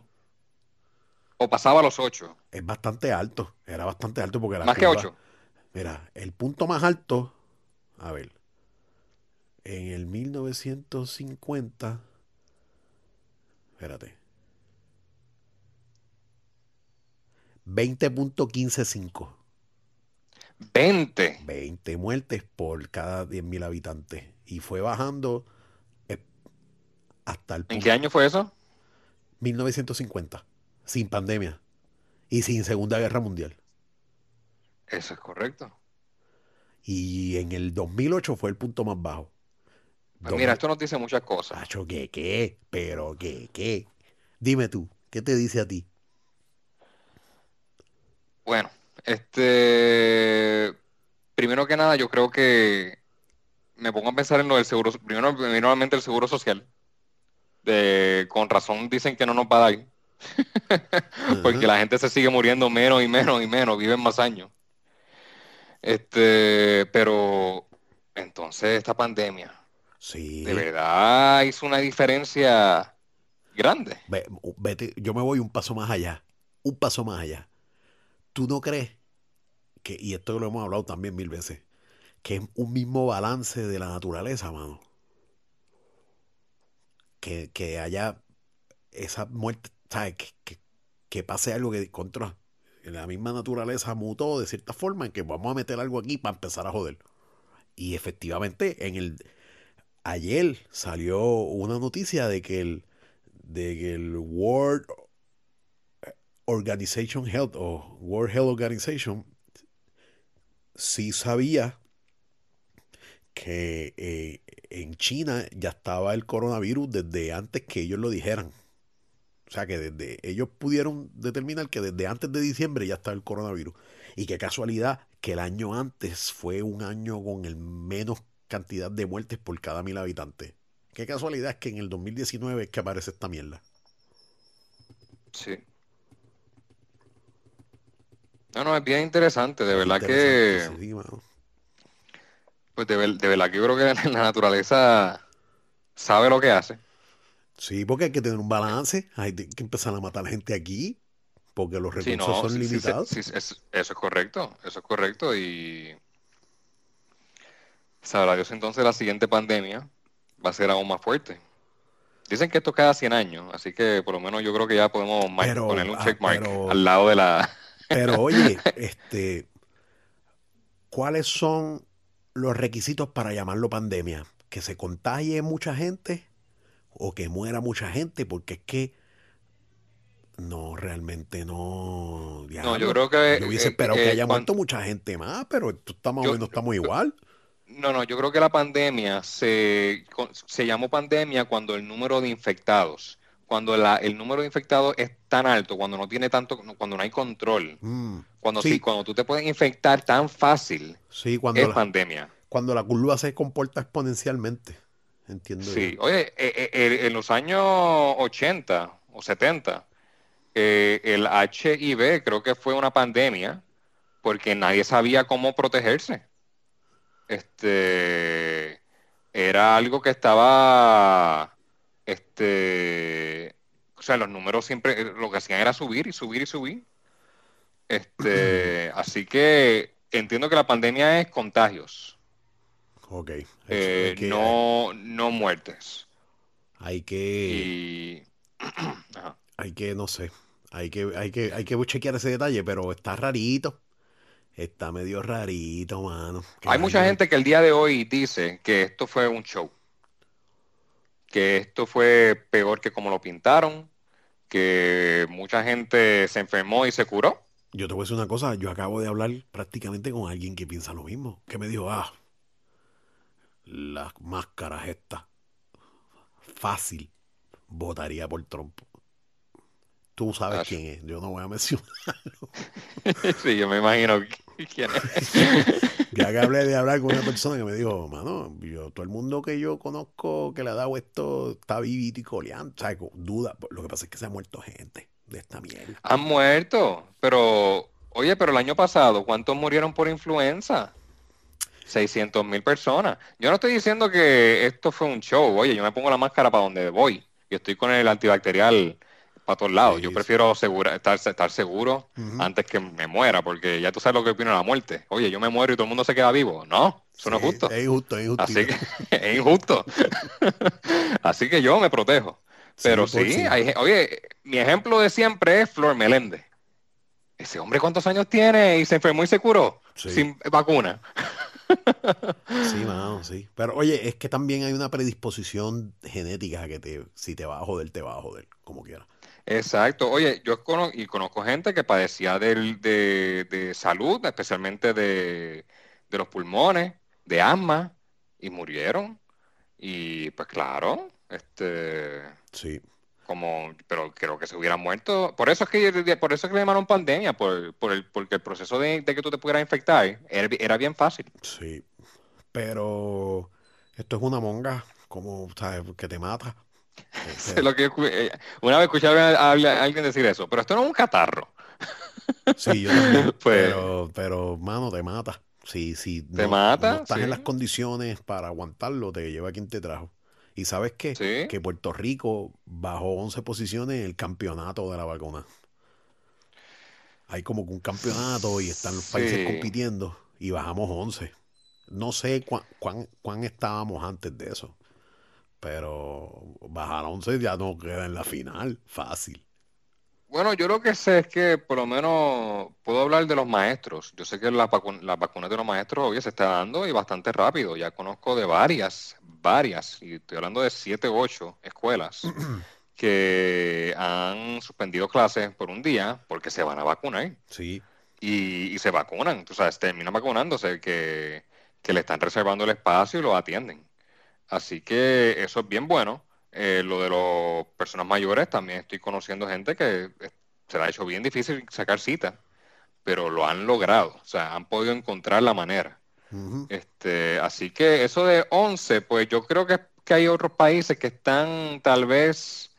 o pasaba a los 8. Es bastante alto. Era bastante alto porque la Más que 8. Mira, el punto más alto, a ver, en el 1950, espérate, 20.155. 20. 20 muertes por cada 10.000 habitantes. Y fue bajando eh, hasta el punto. ¿En qué año fue eso? 1950, sin pandemia y sin Segunda Guerra Mundial. Eso es correcto. Y en el 2008 fue el punto más bajo. Pues mira, esto nos dice muchas cosas. Macho, ¿qué, qué? Pero, ¿qué, qué? Dime tú, ¿qué te dice a ti? Bueno, este, primero que nada, yo creo que me pongo a pensar en lo del seguro, primero, normalmente el seguro social. De, con razón dicen que no nos va a dar. Porque la gente se sigue muriendo menos y menos y menos, viven más años. Este, pero entonces esta pandemia, sí. de verdad hizo una diferencia grande. Vete, yo me voy un paso más allá, un paso más allá. ¿Tú no crees que, y esto lo hemos hablado también mil veces, que es un mismo balance de la naturaleza, mano? Que, que haya esa muerte, ¿sabes? Que, que, pase algo que contra la misma naturaleza mutó de cierta forma en que vamos a meter algo aquí para empezar a joder. Y efectivamente, en el ayer salió una noticia de que el de que el World Organization Health o World Health Organization sí sabía que eh, en China ya estaba el coronavirus desde antes que ellos lo dijeran. O sea que desde ellos pudieron determinar que desde antes de diciembre ya estaba el coronavirus. Y qué casualidad que el año antes fue un año con el menos cantidad de muertes por cada mil habitantes. Qué casualidad que en el 2019 es que aparece esta mierda. Sí. No, no, es bien interesante, de verdad que... pues de, verdad que yo creo que la naturaleza sabe lo que hace. Sí, porque hay que tener un balance, hay que empezar a matar gente aquí, porque los recursos son limitados. Sí, eso es correcto, eso es correcto y sabrá Dios entonces la siguiente pandemia va a ser aún más fuerte. Dicen que esto cada 100 años, así que por lo menos yo creo que ya podemos poner un ah, checkmark al lado de la... Pero oye, este, ¿cuáles son los requisitos para llamarlo pandemia? ¿Que se contagie mucha gente o que muera mucha gente? Porque es que no, realmente no. no, yo creo que. Yo hubiese eh, esperado que eh, haya muerto mucha gente más, pero estamos, yo, estamos igual. No, no, yo creo que la pandemia se, se llamó pandemia cuando el número de infectados cuando el número de infectados es tan alto, cuando no tiene tanto, cuando no hay control, mm, cuando sí. cuando tú te puedes infectar tan fácil, sí, cuando es pandemia. Cuando la curva se comporta exponencialmente, entiendo. Sí, oye, eh, eh, en los años 80 o 70, eh, el HIV creo que fue una pandemia porque nadie sabía cómo protegerse. Este era algo que estaba este, o sea, los números siempre eh, lo que hacían era subir y subir y subir. Este, así que entiendo que la pandemia es contagios. Ok. Eh, no, no muertes. Hay que. Hay que, no sé. Hay que, hay que, hay que chequear ese detalle, pero está rarito. Está medio rarito, mano. Hay mucha gente que el día de hoy dice que esto fue un show. Que esto fue peor que como lo pintaron. Que mucha gente se enfermó y se curó. Yo te voy a decir una cosa. Yo acabo de hablar prácticamente con alguien que piensa lo mismo. Que me dijo, ah, las máscaras estas. Fácil. Votaría por Trump. Tú sabes quién es, yo no voy a mencionarlo. sí, yo me imagino quién es. Ya que hablé de hablar con una persona que me dijo, mano, yo, todo el mundo que yo conozco que le ha dado esto está vivito y coleando. Sea, duda. Lo que pasa es que se ha muerto gente de esta mierda. Han muerto, pero, oye, pero el año pasado, ¿cuántos murieron por influenza? 600 mil personas. Yo no estoy diciendo que esto fue un show. Oye, yo me pongo la máscara para donde voy. Y estoy con el antibacterial para todos lados. Yo prefiero estar, estar seguro antes que me muera, porque ya tú sabes lo que opino de la muerte. Oye, yo me muero y todo el mundo se queda vivo. No, eso no es justo. Es injusto, es injusto. Así que es injusto. Así que yo me protejo. Pero sí, oye, mi ejemplo de siempre es Flor Meléndez. Ese hombre cuántos años tiene y se enfermó y se curó sin vacuna. Sí, mano, sí. Pero oye, es que también hay una predisposición genética que te, si te va a joder, te va a joder, como quiera. Exacto. Oye, yo conozco, y conozco gente que padecía de, salud, especialmente de, los pulmones, de asma, y murieron. Y pues claro, este... Sí. Como, pero creo que se hubieran muerto. Por eso es que, por eso es que le llamaron pandemia, por, por el, porque el proceso de, que tú te pudieras infectar era, bien fácil. Sí. Pero esto es una monga, como, ¿sabes? Que te mata. lo que, eh, una vez escuché a, alguien decir eso, pero esto no es un catarro. Sí, yo también, pues pero, pero, mano, te mata. Si, si ¿Te mata? estás en las condiciones para aguantarlo, te lleva quien te trajo. Y sabes qué? Que Puerto Rico bajó 11 posiciones en el campeonato de la vacuna. Hay como que un campeonato y están los países compitiendo y bajamos 11. No sé cuán, cuán estábamos antes de eso. Pero bajar a 11 ya no queda en la final, fácil. Bueno, yo lo que sé es que por lo menos puedo hablar de los maestros. Yo sé que las la vacunas de los maestros hoy se está dando y bastante rápido. Ya conozco de varias, varias, y estoy hablando de 7 u 8 escuelas que han suspendido clases por un día porque se van a vacunar. Sí. Y, se vacunan, tú sabes, terminan vacunándose, que, que le están reservando el espacio y lo atienden. Así que eso es bien bueno. Eh, lo de las personas mayores, también estoy conociendo gente que eh, se le ha hecho bien difícil sacar cita, pero lo han logrado, o sea, han podido encontrar la manera. este, así que eso de 11, pues yo creo que, que hay otros países que están tal vez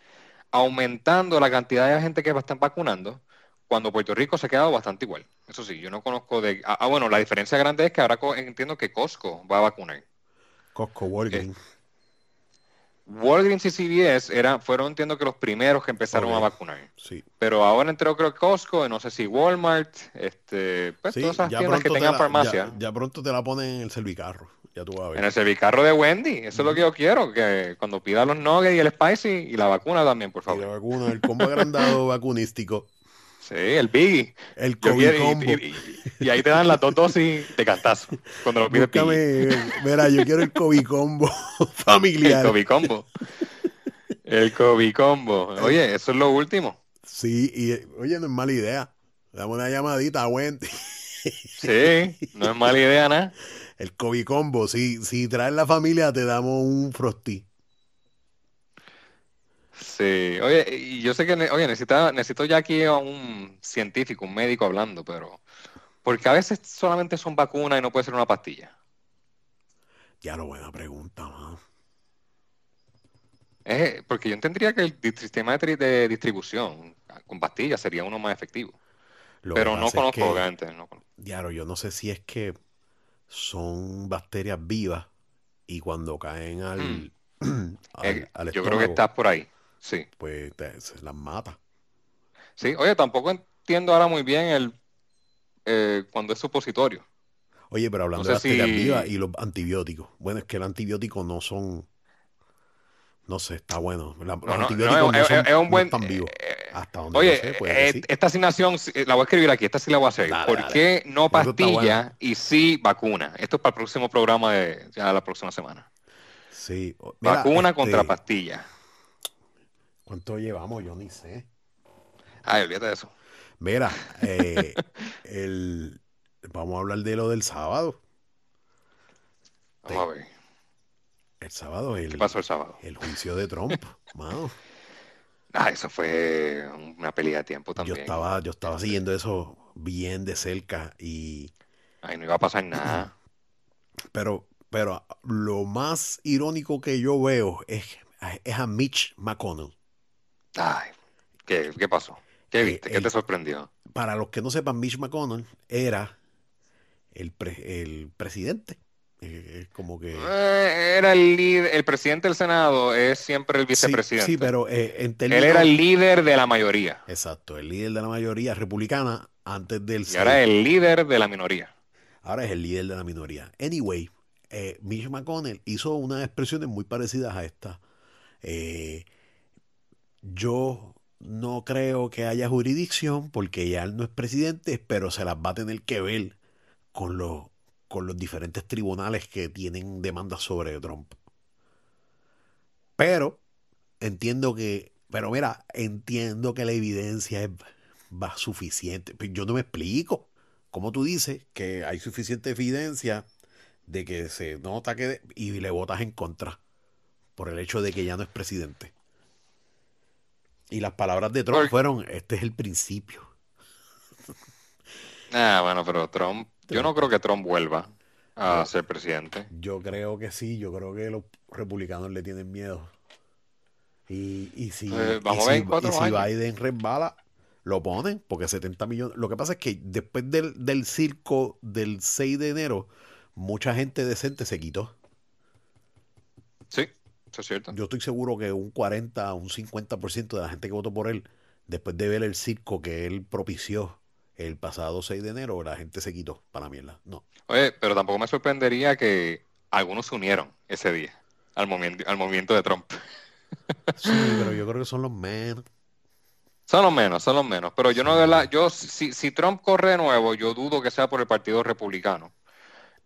aumentando la cantidad de gente que están vacunando, cuando Puerto Rico se ha quedado bastante igual. Eso sí, yo no conozco de... Ah, ah bueno, la diferencia grande es que ahora entiendo que Costco va a vacunar. Costco, Walgreens. Walgreens y CVS era, fueron, entiendo que los primeros que empezaron a vacunar. Sí. Pero ahora entró creo que Costco, no sé si Walmart, este, pues todas esas tiendas que tengan farmacia. Ya, pronto te la ponen en el servicarro, ya tú vas a ver. En el servicarro de Wendy, eso es lo que yo quiero, que cuando pida los nuggets y el spicy y la vacuna también, por favor. Y la vacuna, el combo agrandado vacunístico. Sí, el Biggie. El COVID combo. Y, ahí te dan las dos dosis de cantazo. Cuando lo pides Mira, yo quiero el COVID combo familiar. El COVID combo. El COVID combo. Oye, eso es lo último. Sí, y oye, no es mala idea. Dame una llamadita a Wendy. Sí, no es mala idea nada. El COVID combo. Si, si traes la familia, te damos un frosty. Sí, oye, y yo sé que, oye, necesito, necesito ya aquí a un científico, un médico hablando, pero porque a veces solamente son vacunas y no puede ser una pastilla. Ya lo buena pregunta, man. porque yo entendería que el sistema de, distribución con pastillas sería uno más efectivo. pero no conozco, obviamente. No Claro, yo no sé si es que son bacterias vivas y cuando caen al, mm. Yo creo que estás por ahí. Sí. Pues se las mata. Sí, oye, tampoco entiendo ahora muy bien el eh, cuando es supositorio. Oye, pero hablando de bacterias vivas y los antibióticos. Bueno, es que los antibióticos no son. No sé, está bueno. los antibióticos no, es, un buen. Eh, Hasta donde oye, eh, esta asignación la voy a escribir aquí. Esta sí la voy a hacer. ¿Por qué no pastilla y sí vacuna? Esto es para el próximo programa de ya la próxima semana. Sí. vacuna contra este, pastilla. ¿Cuánto llevamos? Yo ni sé. Ay, olvídate de eso. Mira, eh, el, vamos a hablar de lo del sábado. Vamos a ver. El sábado, el, ¿Qué pasó el sábado? El juicio de Trump, mano. Ah, eso fue una pelea de tiempo también. Yo estaba, yo estaba siguiendo eso bien de cerca y. Ay, no iba a pasar nada. Pero, pero lo más irónico que yo veo es, es a Mitch McConnell. Ay, ¿qué, qué pasó? ¿Qué eh, viste? ¿Qué te sorprendió? Para los que no sepan, Mitch McConnell era el, el presidente como que... Eh, era el líder, el presidente del Senado es siempre el vicepresidente. Sí, pero eh, Él era el líder de la mayoría. Exacto, el líder de la mayoría republicana antes del... Y ahora es el líder de la minoría. Ahora es el líder de la minoría. Anyway, eh, Mitch McConnell hizo unas expresiones muy parecidas a esta. Yo no creo que haya jurisdicción porque ya él no es presidente, pero se las va a tener que ver con los con los diferentes tribunales que tienen demandas sobre Trump. Pero entiendo que, pero mira, entiendo que la evidencia es va suficiente. Yo no me explico. ¿Cómo tú dices que hay suficiente evidencia de que se nota que y le votas en contra por el hecho de que ya no es presidente? Y las palabras de Trump fueron, este es el principio. Ah, bueno, pero Trump yo no creo que Trump vuelva a ser presidente. Yo creo que sí, yo creo que los republicanos le tienen miedo. Y, y si, eh, vamos y si, Biden resbala, lo ponen, porque 70 millones. Lo que pasa es que después del, del circo del 6 de enero, mucha gente decente se quitó. Sí, eso es cierto. Yo estoy seguro que un 40, un 50% de la gente que votó por él, después de ver el circo que él propició el pasado 6 de enero la gente se quitó para la mierda. No. Oye, pero tampoco me sorprendería que algunos se unieron ese día al movimiento, al movimiento de Trump. Sí, pero yo creo que son los menos. Son los menos, son los menos. Pero yo no, de verdad, yo, si, si Trump corre de nuevo, yo dudo que sea por el Partido Republicano.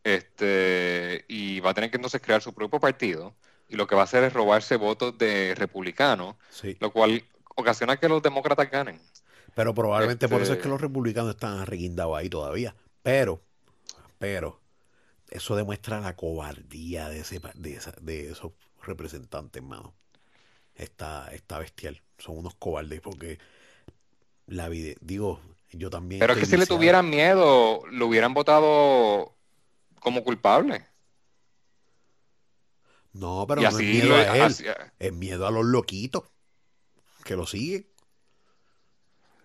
Este, y va a tener que entonces crear su propio partido. Y lo que va a hacer es robarse votos de republicanos, lo cual ocasiona que los demócratas ganen. Pero probablemente por eso es que este los republicanos están arreguindados ahí todavía. Pero, pero, eso demuestra la cobardía de, ese, de, esos representantes, hermano. Está, está bestial. Son unos cobardes porque la vida, digo, yo también. Pero es que si le tuvieran miedo, lo hubieran votado como culpable. No, pero no es miedo a él. Es miedo a los loquitos que lo siguen.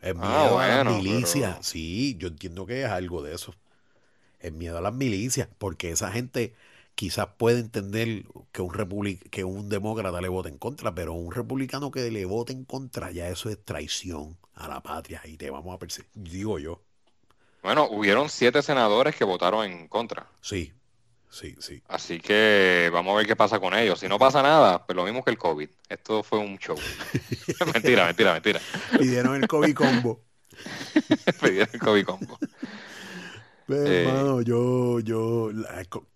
Es ah, miedo a las milicias. Sí, yo entiendo que es algo de eso. Es miedo a las milicias, porque esa gente quizás puede entender que un, que un demócrata le vote en contra, pero un republicano que le vote en contra, ya eso es traición a la patria y te vamos a perseguir, digo yo. Bueno, hubieron siete senadores que votaron en contra. Sí, Sí, sí. Así que vamos a ver qué pasa con ellos. Si no pasa nada, pues lo mismo que el COVID. Esto fue un show. mentira, mentira, mentira. Pidieron el COVID combo. Pidieron el COVID combo. Pero, eh, hermano, yo, yo,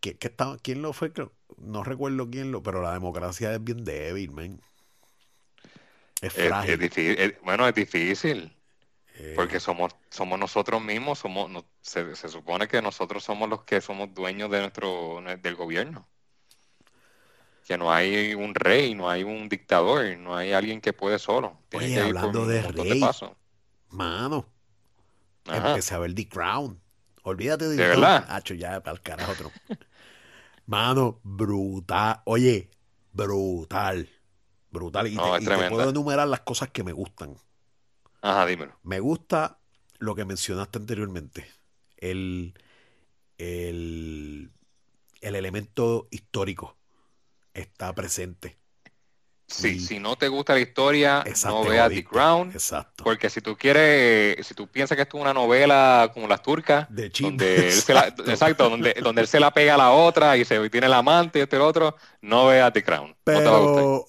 ¿qué, estaba, ¿quién lo fue? No recuerdo quién lo, pero la democracia es bien débil, man. Es frágil. Es, difícil, bueno, es difícil. Porque somos, somos nosotros mismos, somos, se, supone que nosotros somos los que somos dueños de nuestro, del gobierno. Que no hay un rey, no hay un dictador, no hay alguien que puede solo. Oye, hablando de rey, mano, empecé a ver The Crown. Olvídate de, ¿De verdad? Hacho, ya, para el carajo otro. mano, brutal. Oye, brutal. Brutal. Y, te, y te puedo enumerar las cosas que me gustan. Ajá, dímelo. Me gusta lo que mencionaste anteriormente. El, el, elemento histórico está presente. Sí, si no te gusta la historia, no veas The Crown. Exacto. Porque si tú quieres, si tú piensas que esto es una novela como las turcas, de donde exacto, donde, donde él se la pega a la otra y se tiene el amante y este y otro, no veas The Crown. Pero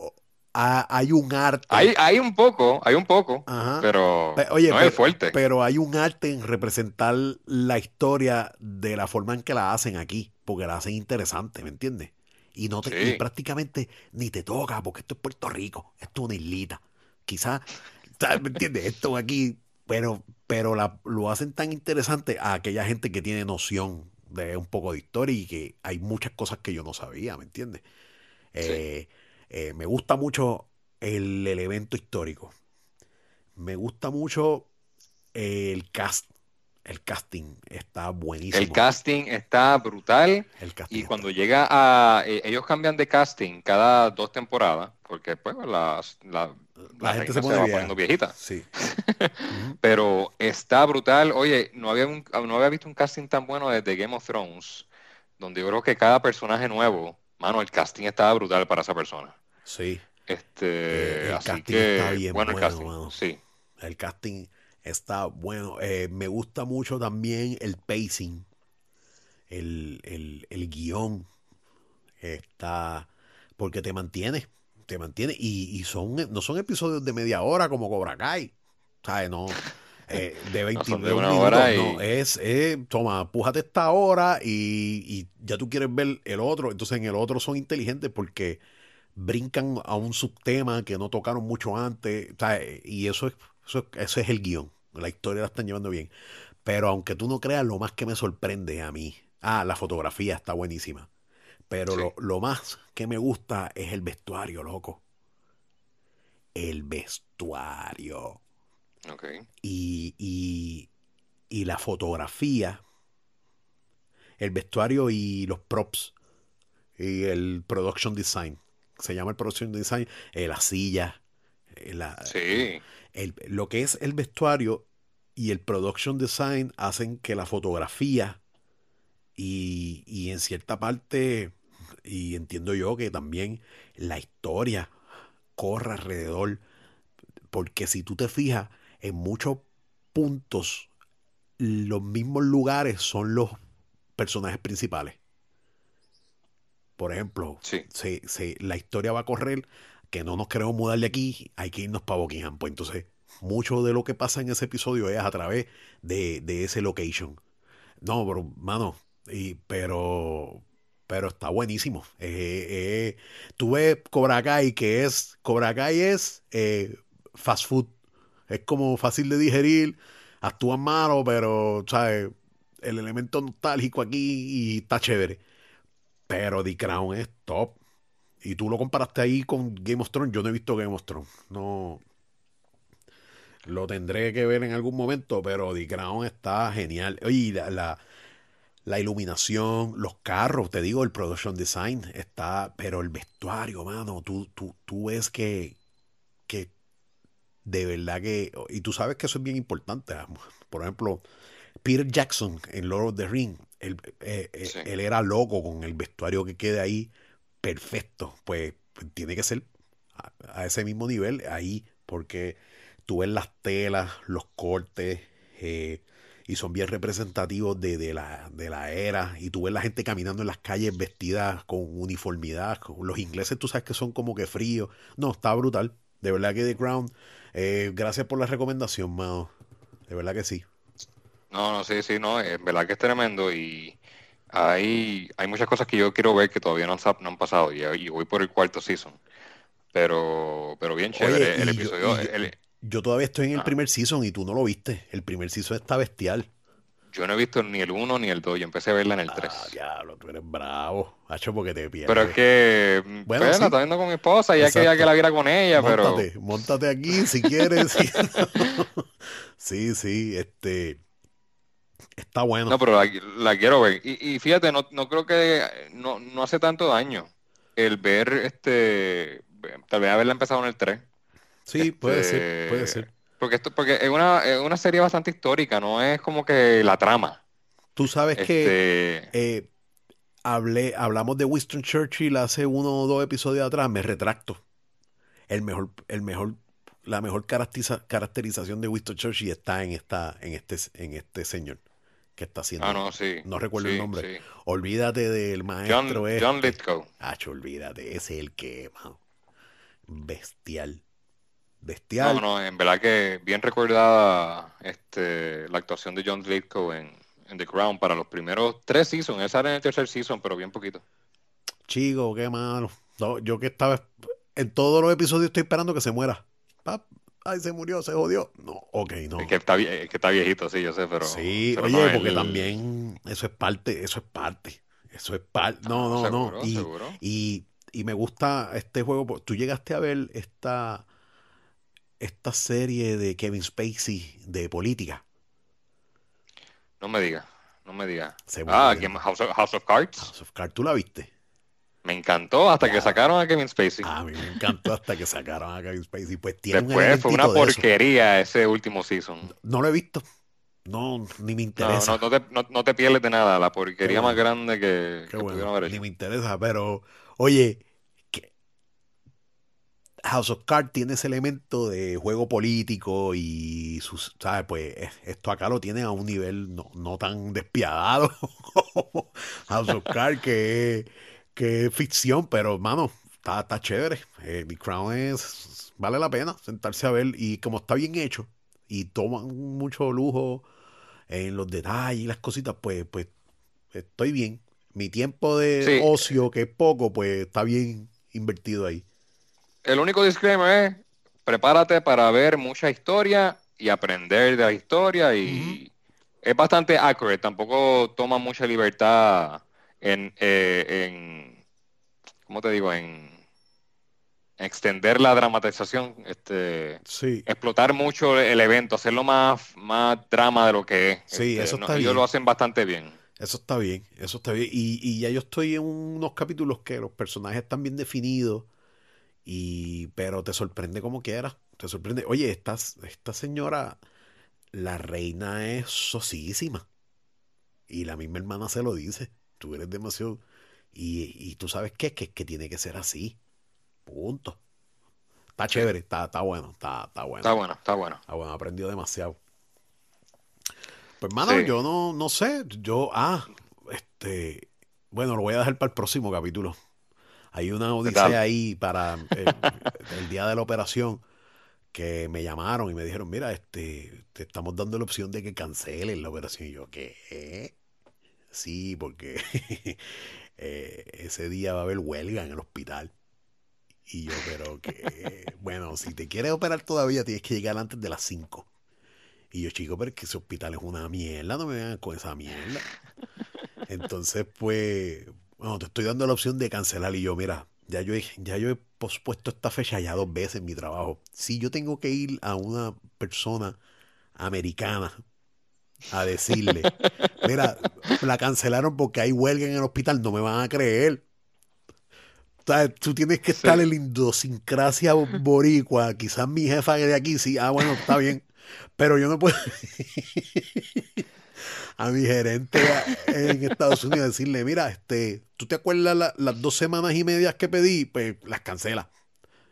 hay un arte. Hay, hay un poco, hay un poco, pero oye, no es fuerte. Pero hay un arte en representar la historia de la forma en que la hacen aquí, porque la hacen interesante, ¿me entiendes? Y, no te, prácticamente ni te toca, porque esto es Puerto Rico, esto es una islita. Quizás, ¿me entiendes? Esto aquí, pero, pero la, lo hacen tan interesante a aquella gente que tiene noción de un poco de historia y que hay muchas cosas que yo no sabía, ¿me entiendes? Eh, eh, me gusta mucho el elemento histórico. Me gusta mucho el cast. El casting está buenísimo. El casting está brutal. y cuando llega a. Eh, ellos cambian de casting cada dos temporadas, porque pues la, gente se, va poniendo viejita. Sí. Pero está brutal. Oye, no había, no había visto un casting tan bueno desde Game of Thrones, donde yo creo que cada personaje nuevo Mano, el casting estaba brutal para esa persona. Sí. Este, eh, el casting está bien bueno, el casting, sí. El casting está bueno. Eh, me gusta mucho también el pacing, el, el, el guion está porque te mantiene, te mantiene y, y, son no son episodios de media hora como Cobra Kai, ¿sabes? No eh, de 20 minutos. No, es, toma, pújate esta hora y, ya tú quieres ver el otro. Entonces en el otro son inteligentes porque brincan a un subtema que no tocaron mucho antes. y eso es, eso, eso es el guion. La historia la están llevando bien. Pero aunque tú no creas, lo más que me sorprende a mí. Ah, la fotografía está buenísima. Pero lo, lo más que me gusta es el vestuario, loco. El vestuario. Y, y, la fotografía, el vestuario y los props y el production design. Se llama el production design, eh, la silla. Eh, la, sí. lo que es el vestuario y el production design hacen que la fotografía y, y en cierta parte, y entiendo yo que también la historia corra alrededor. Porque si tú te fijas, en muchos puntos los mismos lugares son los personajes principales. Por ejemplo, la historia va a correr que no nos queremos mudar de aquí, hay que irnos para Buckingham. Pues entonces, mucho de lo que pasa en ese episodio es a través de, ese location. No, pero, mano, y, pero, pero está buenísimo. Eh, eh, tú ves Cobra Kai, que es, Cobra Kai es eh, fast food es como fácil de digerir, actúan malo, pero, ¿sabes? El elemento nostálgico aquí y está chévere. Pero The Crown es top. Y tú lo comparaste ahí con Game of Thrones. Yo no he visto Game of Thrones. No. Lo tendré que ver en algún momento, pero The Crown está genial. Oye, la, la, iluminación, los carros, te digo, el production design está. Pero el vestuario, mano, tú, tú, tú ves que, que de verdad que, y tú sabes que eso es bien importante. Ah, por ejemplo, Peter Jackson en Lord of the Ring, él, eh, eh, él era loco con el vestuario que quede ahí perfecto. Pues, tiene que ser a, ese mismo nivel ahí, porque tú ves las telas, los cortes, eh, y son bien representativos de, la, de la era. Y tú ves la gente caminando en las calles vestidas con uniformidad. Los ingleses, tú sabes que son como que fríos. No, está brutal. De verdad que The Crown eh, gracias por la recomendación, Mao. De verdad que sí. No, no, sí, sí, no, es verdad que es tremendo y hay, hay muchas cosas que yo quiero ver que todavía no han, no han pasado y, voy por el cuarto season. Pero, pero bien chévere el episodio. Yo, todavía estoy en el ah. primer season y tú no lo viste. El primer season está bestial. Yo no he visto ni el 1 ni el 2, yo empecé a verla en el 3. Ah, diablo, tú eres bravo. Hacho, porque te pierdes. Pero es que, bueno, pues, la está viendo con mi esposa y ya quería que la viera con ella, móntate, pero... Móntate aquí si quieres. sí, sí, este... Está bueno. No, pero la, quiero ver. Y, fíjate, no, no creo que... No, no hace tanto daño el ver, este... Tal vez haberla empezado en el 3. Sí, puede ser, puede ser. Porque esto, porque es una, es una serie bastante histórica, no es como que la trama. Tú sabes que este eh, hablé, hablamos de Winston Churchill hace uno o dos episodios atrás, me retracto. El mejor, el mejor, la mejor caracterización de Winston Churchill está en esta, en este, en este señor que está haciendo. Ah, no, sí. No recuerdo el nombre. Olvídate del maestro John, John Lithgow. Hacho, olvídate, ese es el que, bestial. Bestial. No, no, en verdad que bien recordada este, la actuación de John Lithgow en, The Crown para los primeros tres seasons. Esa era en el tercer season, pero bien poquito. Chico, qué malo. No, yo que estaba en todos los episodios estoy esperando que se muera. Ay, se murió, se jodió. No, ok, no. Es que está, que está viejito, sí, yo sé, pero. Sí, oye, porque también eso es parte, eso es parte. Eso es parte. No, no, no. Y, y, y, me gusta este juego. Tú llegaste a ver esta, esta serie de Kevin Spacey de política. No me digas, no me digas. Ah, House of, House of Cards. House of Cards, ¿tú la viste? Me encantó hasta que sacaron a Kevin Spacey. A mí me encantó hasta que sacaron a Kevin Spacey. Pues Después fue una porquería ese último season. No lo he visto. No, ni me interesa. No, no, te, no, te, pierdes de nada. La porquería más grande que, Qué bueno. Ni me interesa, pero oye, House of Cards tiene ese elemento de juego político y sus, ¿sabes? Pues esto acá lo tiene a un nivel no, no tan despiadado House of Cards que que es ficción, pero, mano, está, está chévere. Eh, The Crown es. Vale la pena sentarse a ver. Y como está bien hecho y toman mucho lujo en los detalles y las cositas, pues, pues estoy bien. Mi tiempo de ocio, que es poco, pues está bien invertido ahí. El único disclaimer es: prepárate para ver mucha historia y aprender de la historia. Y es bastante accurate. Tampoco toma mucha libertad en, eh, en ¿cómo te digo? En extender la dramatización, este, sí. explotar mucho el evento, hacerlo más, más drama de lo que es. Sí, este, eso está bien. Ellos lo hacen bastante bien. Eso está bien, eso está bien. Y, y, ya yo estoy en unos capítulos que los personajes están bien definidos, y, pero te sorprende como quieras. Te sorprende. Oye, esta, esta señora, la reina es sosísima. Y la misma hermana se lo dice tú eres demasiado... Y, y tú sabes qué, que, que tiene que ser así. Punto. Está chévere, está, está bueno, está, está bueno. Está bueno, está bueno. Está bueno, aprendido demasiado. Pues hermano, yo no, no sé, yo, ah, este, bueno, lo voy a dejar para el próximo capítulo. Hay una odisea ahí para el, día de la operación que me llamaron y me dijeron, mira, este, te estamos dando la opción de que cancelen la operación. Y yo, ¿qué? Sí, porque eh, ese día va a haber huelga en el hospital. Y yo, pero que, bueno, si te quieres operar todavía tienes que llegar antes de las 5. Y yo, chico, pero es que ese hospital es una mierda, no me vengan con esa mierda. Entonces, pues, bueno, te estoy dando la opción de cancelar. Y yo, mira, ya yo, he, ya yo he pospuesto esta fecha ya dos veces en mi trabajo. Si yo tengo que ir a una persona americana a decirle, mira, la cancelaron porque hay huelga en el hospital, no me van a creer. tú tienes que estar en la idiosincrasia boricua. Quizás mi jefa de aquí sí, ah, bueno, está bien. Pero yo no puedo a mi gerente en Estados Unidos decirle, mira, este, ¿tú te acuerdas las dos semanas y medias que pedí? Pues las cancela.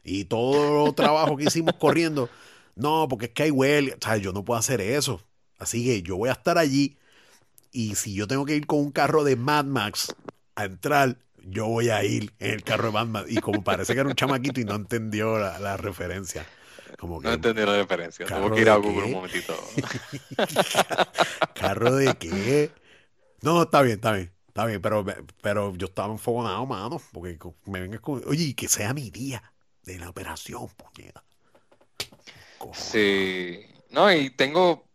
Y todo el trabajo que hicimos corriendo, no, porque es que hay huelga. O sea, yo no puedo hacer eso. Así que yo voy a estar allí y si yo tengo que ir con un carro de Mad Max a entrar, yo voy a ir en el carro de Mad Max. Y como parece que era un chamaquito y no entendió la, referencia. Como no entendió la referencia. Tengo que ir a Google un momentito. ¿Carro de qué? No, está bien, está bien. Está bien, pero, pero yo estaba enfogonado, mano. Porque me vengas con. Oye, que sea mi día de la operación, puñeta. Sí. No, y tengo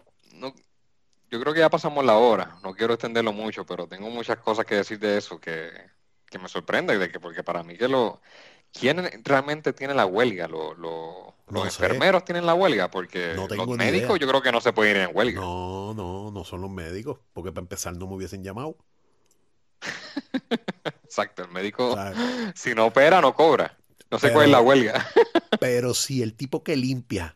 yo creo que ya pasamos la hora. No quiero extenderlo mucho, pero tengo muchas cosas que decir de eso que, me sorprende, de que, porque para mí que lo... ¿Quién realmente tiene la huelga? ¿Los, los enfermeros tienen la huelga? Porque los médicos yo creo que no se pueden ir en huelga. No, no, no son los médicos, porque para empezar no me hubiesen llamado. Exacto, el médico si no opera no cobra. No sé cuál es la huelga. pero si el tipo que limpia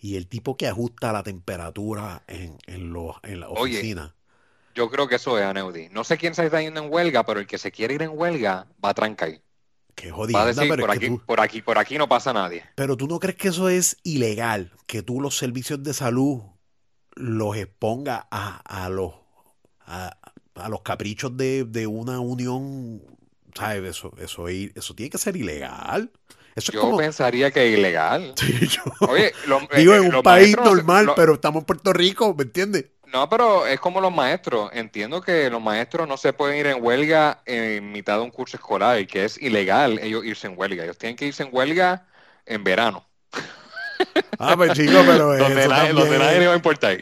y el tipo que ajusta la temperatura en, en, en la oficina. yo creo que eso es Aneudi. No sé quién se está yendo en huelga, pero el que se quiere ir en huelga va a trancar. Qué jodido. por, aquí, por, aquí, por aquí no pasa nadie. Pero tú no crees que eso es ilegal, que tú los servicios de salud los exponga a, a los a, los caprichos de, de, una unión, ¿sabes? Eso, eso, eso tiene que ser ilegal. Yo pensaría que es ilegal. Oye, digo, en un país normal, pero estamos en Puerto Rico, ¿me entiendes? No, pero es como los maestros. Entiendo que los maestros no se pueden ir en huelga en mitad de un curso escolar, y que es ilegal ellos irse en huelga. Ellos tienen que irse en huelga en verano. Ah, pues chico, pero donde, nadie, donde nadie le va a importar.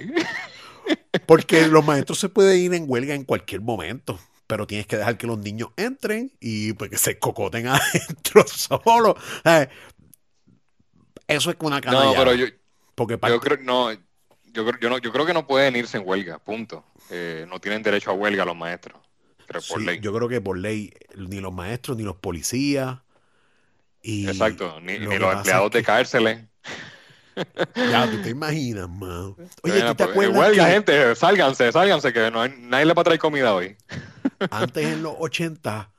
Porque los maestros se pueden ir en huelga en cualquier momento pero tienes que dejar que los niños entren y pues que se cocoten adentro solo. Eso es una canalla. No, pero yo, Porque yo creo, no, yo, yo, no, yo creo que no pueden irse en huelga, punto. Eh, no tienen derecho a huelga los maestros. Pero por ley. Yo creo que por ley, ni los maestros, ni los policías. Y Exacto, ni, los empleados de cárceles. Ya, tú te imaginas, man. Oye, ¿tú te pues, acuerdas? Huelga, gente, sálganse, sálganse, que no hay, nadie le va a traer comida hoy. Antes en los 80,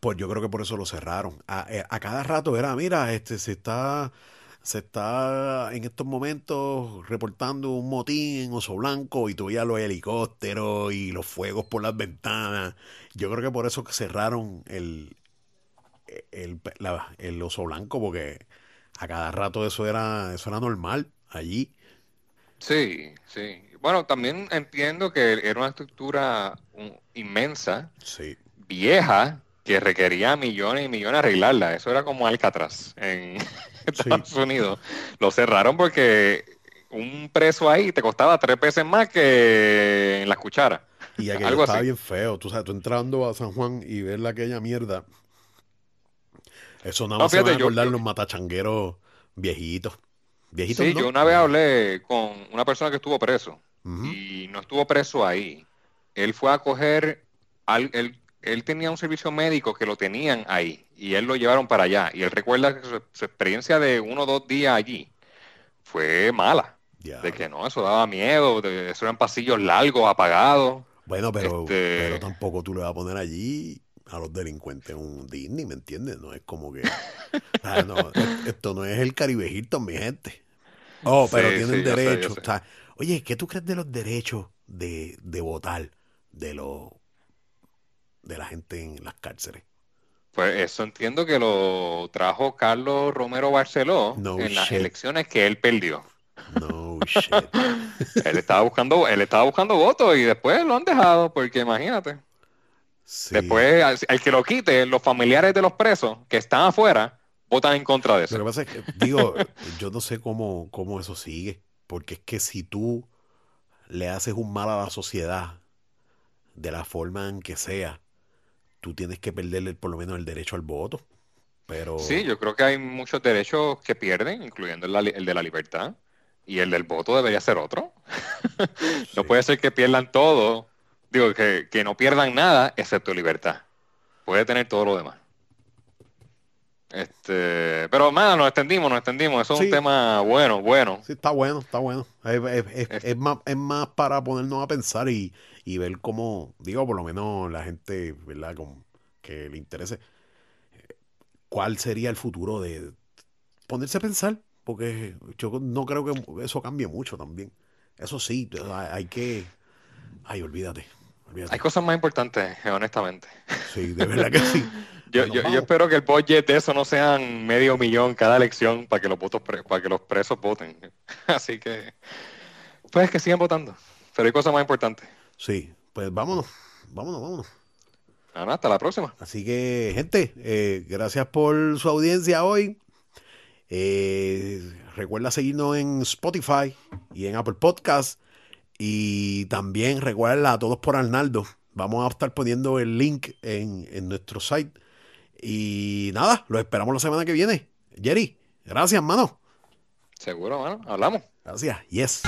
pues yo creo que por eso lo cerraron. A, eh, a cada rato era, mira, este se está se está en estos momentos reportando un motín en Oso Blanco y veías los helicópteros y los fuegos por las ventanas. Yo creo que por eso cerraron el, el, el Oso Blanco, porque a cada rato eso era, eso era normal allí. Sí, sí. Bueno, también entiendo que era una estructura inmensa, vieja, que requería millones y millones arreglarla. Eso era como Alcatraz en Estados Unidos. Lo cerraron porque un preso ahí te costaba tres veces más que en las cucharas. Y aquello estaba bien feo. Tú sabes, tú entrando a San Juan y ver aquella mierda. Eso nada más se van a acordar los matachangueros viejitos. Viejitos, sí, yo una vez hablé con una persona que estuvo preso y no estuvo preso ahí. Él fue a coger, al, él, tenía un servicio médico que lo tenían ahí y él lo llevaron para allá. Y él recuerda que su, experiencia de uno o dos días allí fue mala. De que no, eso daba miedo, de, eso eran pasillos largos, apagados. Bueno, pero, este pero tampoco tú le vas a poner allí a los delincuentes un Disney, ¿me entiendes? No es como que... esto no es el Caribe Hilton, mi gente. Oh, pero tienen derecho. Oye, ¿qué tú crees de los derechos de, de votar de los de la gente en las cárceles? Pues eso entiendo que lo trajo Carlos Romero Barceló en las elecciones que él perdió. No shit. él estaba buscando, él estaba buscando votos y después lo han dejado, porque imagínate. Después, al, que lo quite, los familiares de los presos que están afuera votan en contra de eso. Lo que pasa es que, digo, yo no sé cómo, cómo eso sigue. Porque es que si tú le haces un mal a la sociedad, de la forma en que sea, tú tienes que perderle por lo menos el derecho al voto. Pero... Sí, yo creo que hay muchos derechos que pierden, incluyendo el, de la libertad. Y el del voto debería ser otro. no puede ser que pierdan todo, digo, que, que no pierdan nada excepto libertad. Puede tener todo lo demás. Este, pero nada, nos extendimos, nos extendimos. Eso es un tema bueno, bueno. Sí, está bueno, está bueno. Es, más, es más para ponernos a pensar y, ver cómo, digo, por lo menos la gente, ¿verdad? Con, que le interese, cuál sería el futuro de ponerse a pensar, porque yo no creo que eso cambie mucho también. Eso sí, hay que... Ay, olvídate. Hay cosas más importantes, honestamente. Sí, de verdad que sí. Yo, yo, espero que el budget de eso no sean medio millón cada elección para que los votos para que los presos voten. Así que pues que sigan votando. Pero hay cosas más importantes. Sí, pues vámonos, vámonos, vámonos. hasta la próxima. Así que, gente, eh, gracias por su audiencia hoy. Eh, recuerda seguirnos en Spotify y en Apple Podcast. Y también recuerda a todos por Arnaldo. Vamos a estar poniendo el link en, en nuestro site y nada, lo esperamos la semana que viene. Jerry, gracias, mano. Seguro, mano. Hablamos. Gracias. Yes.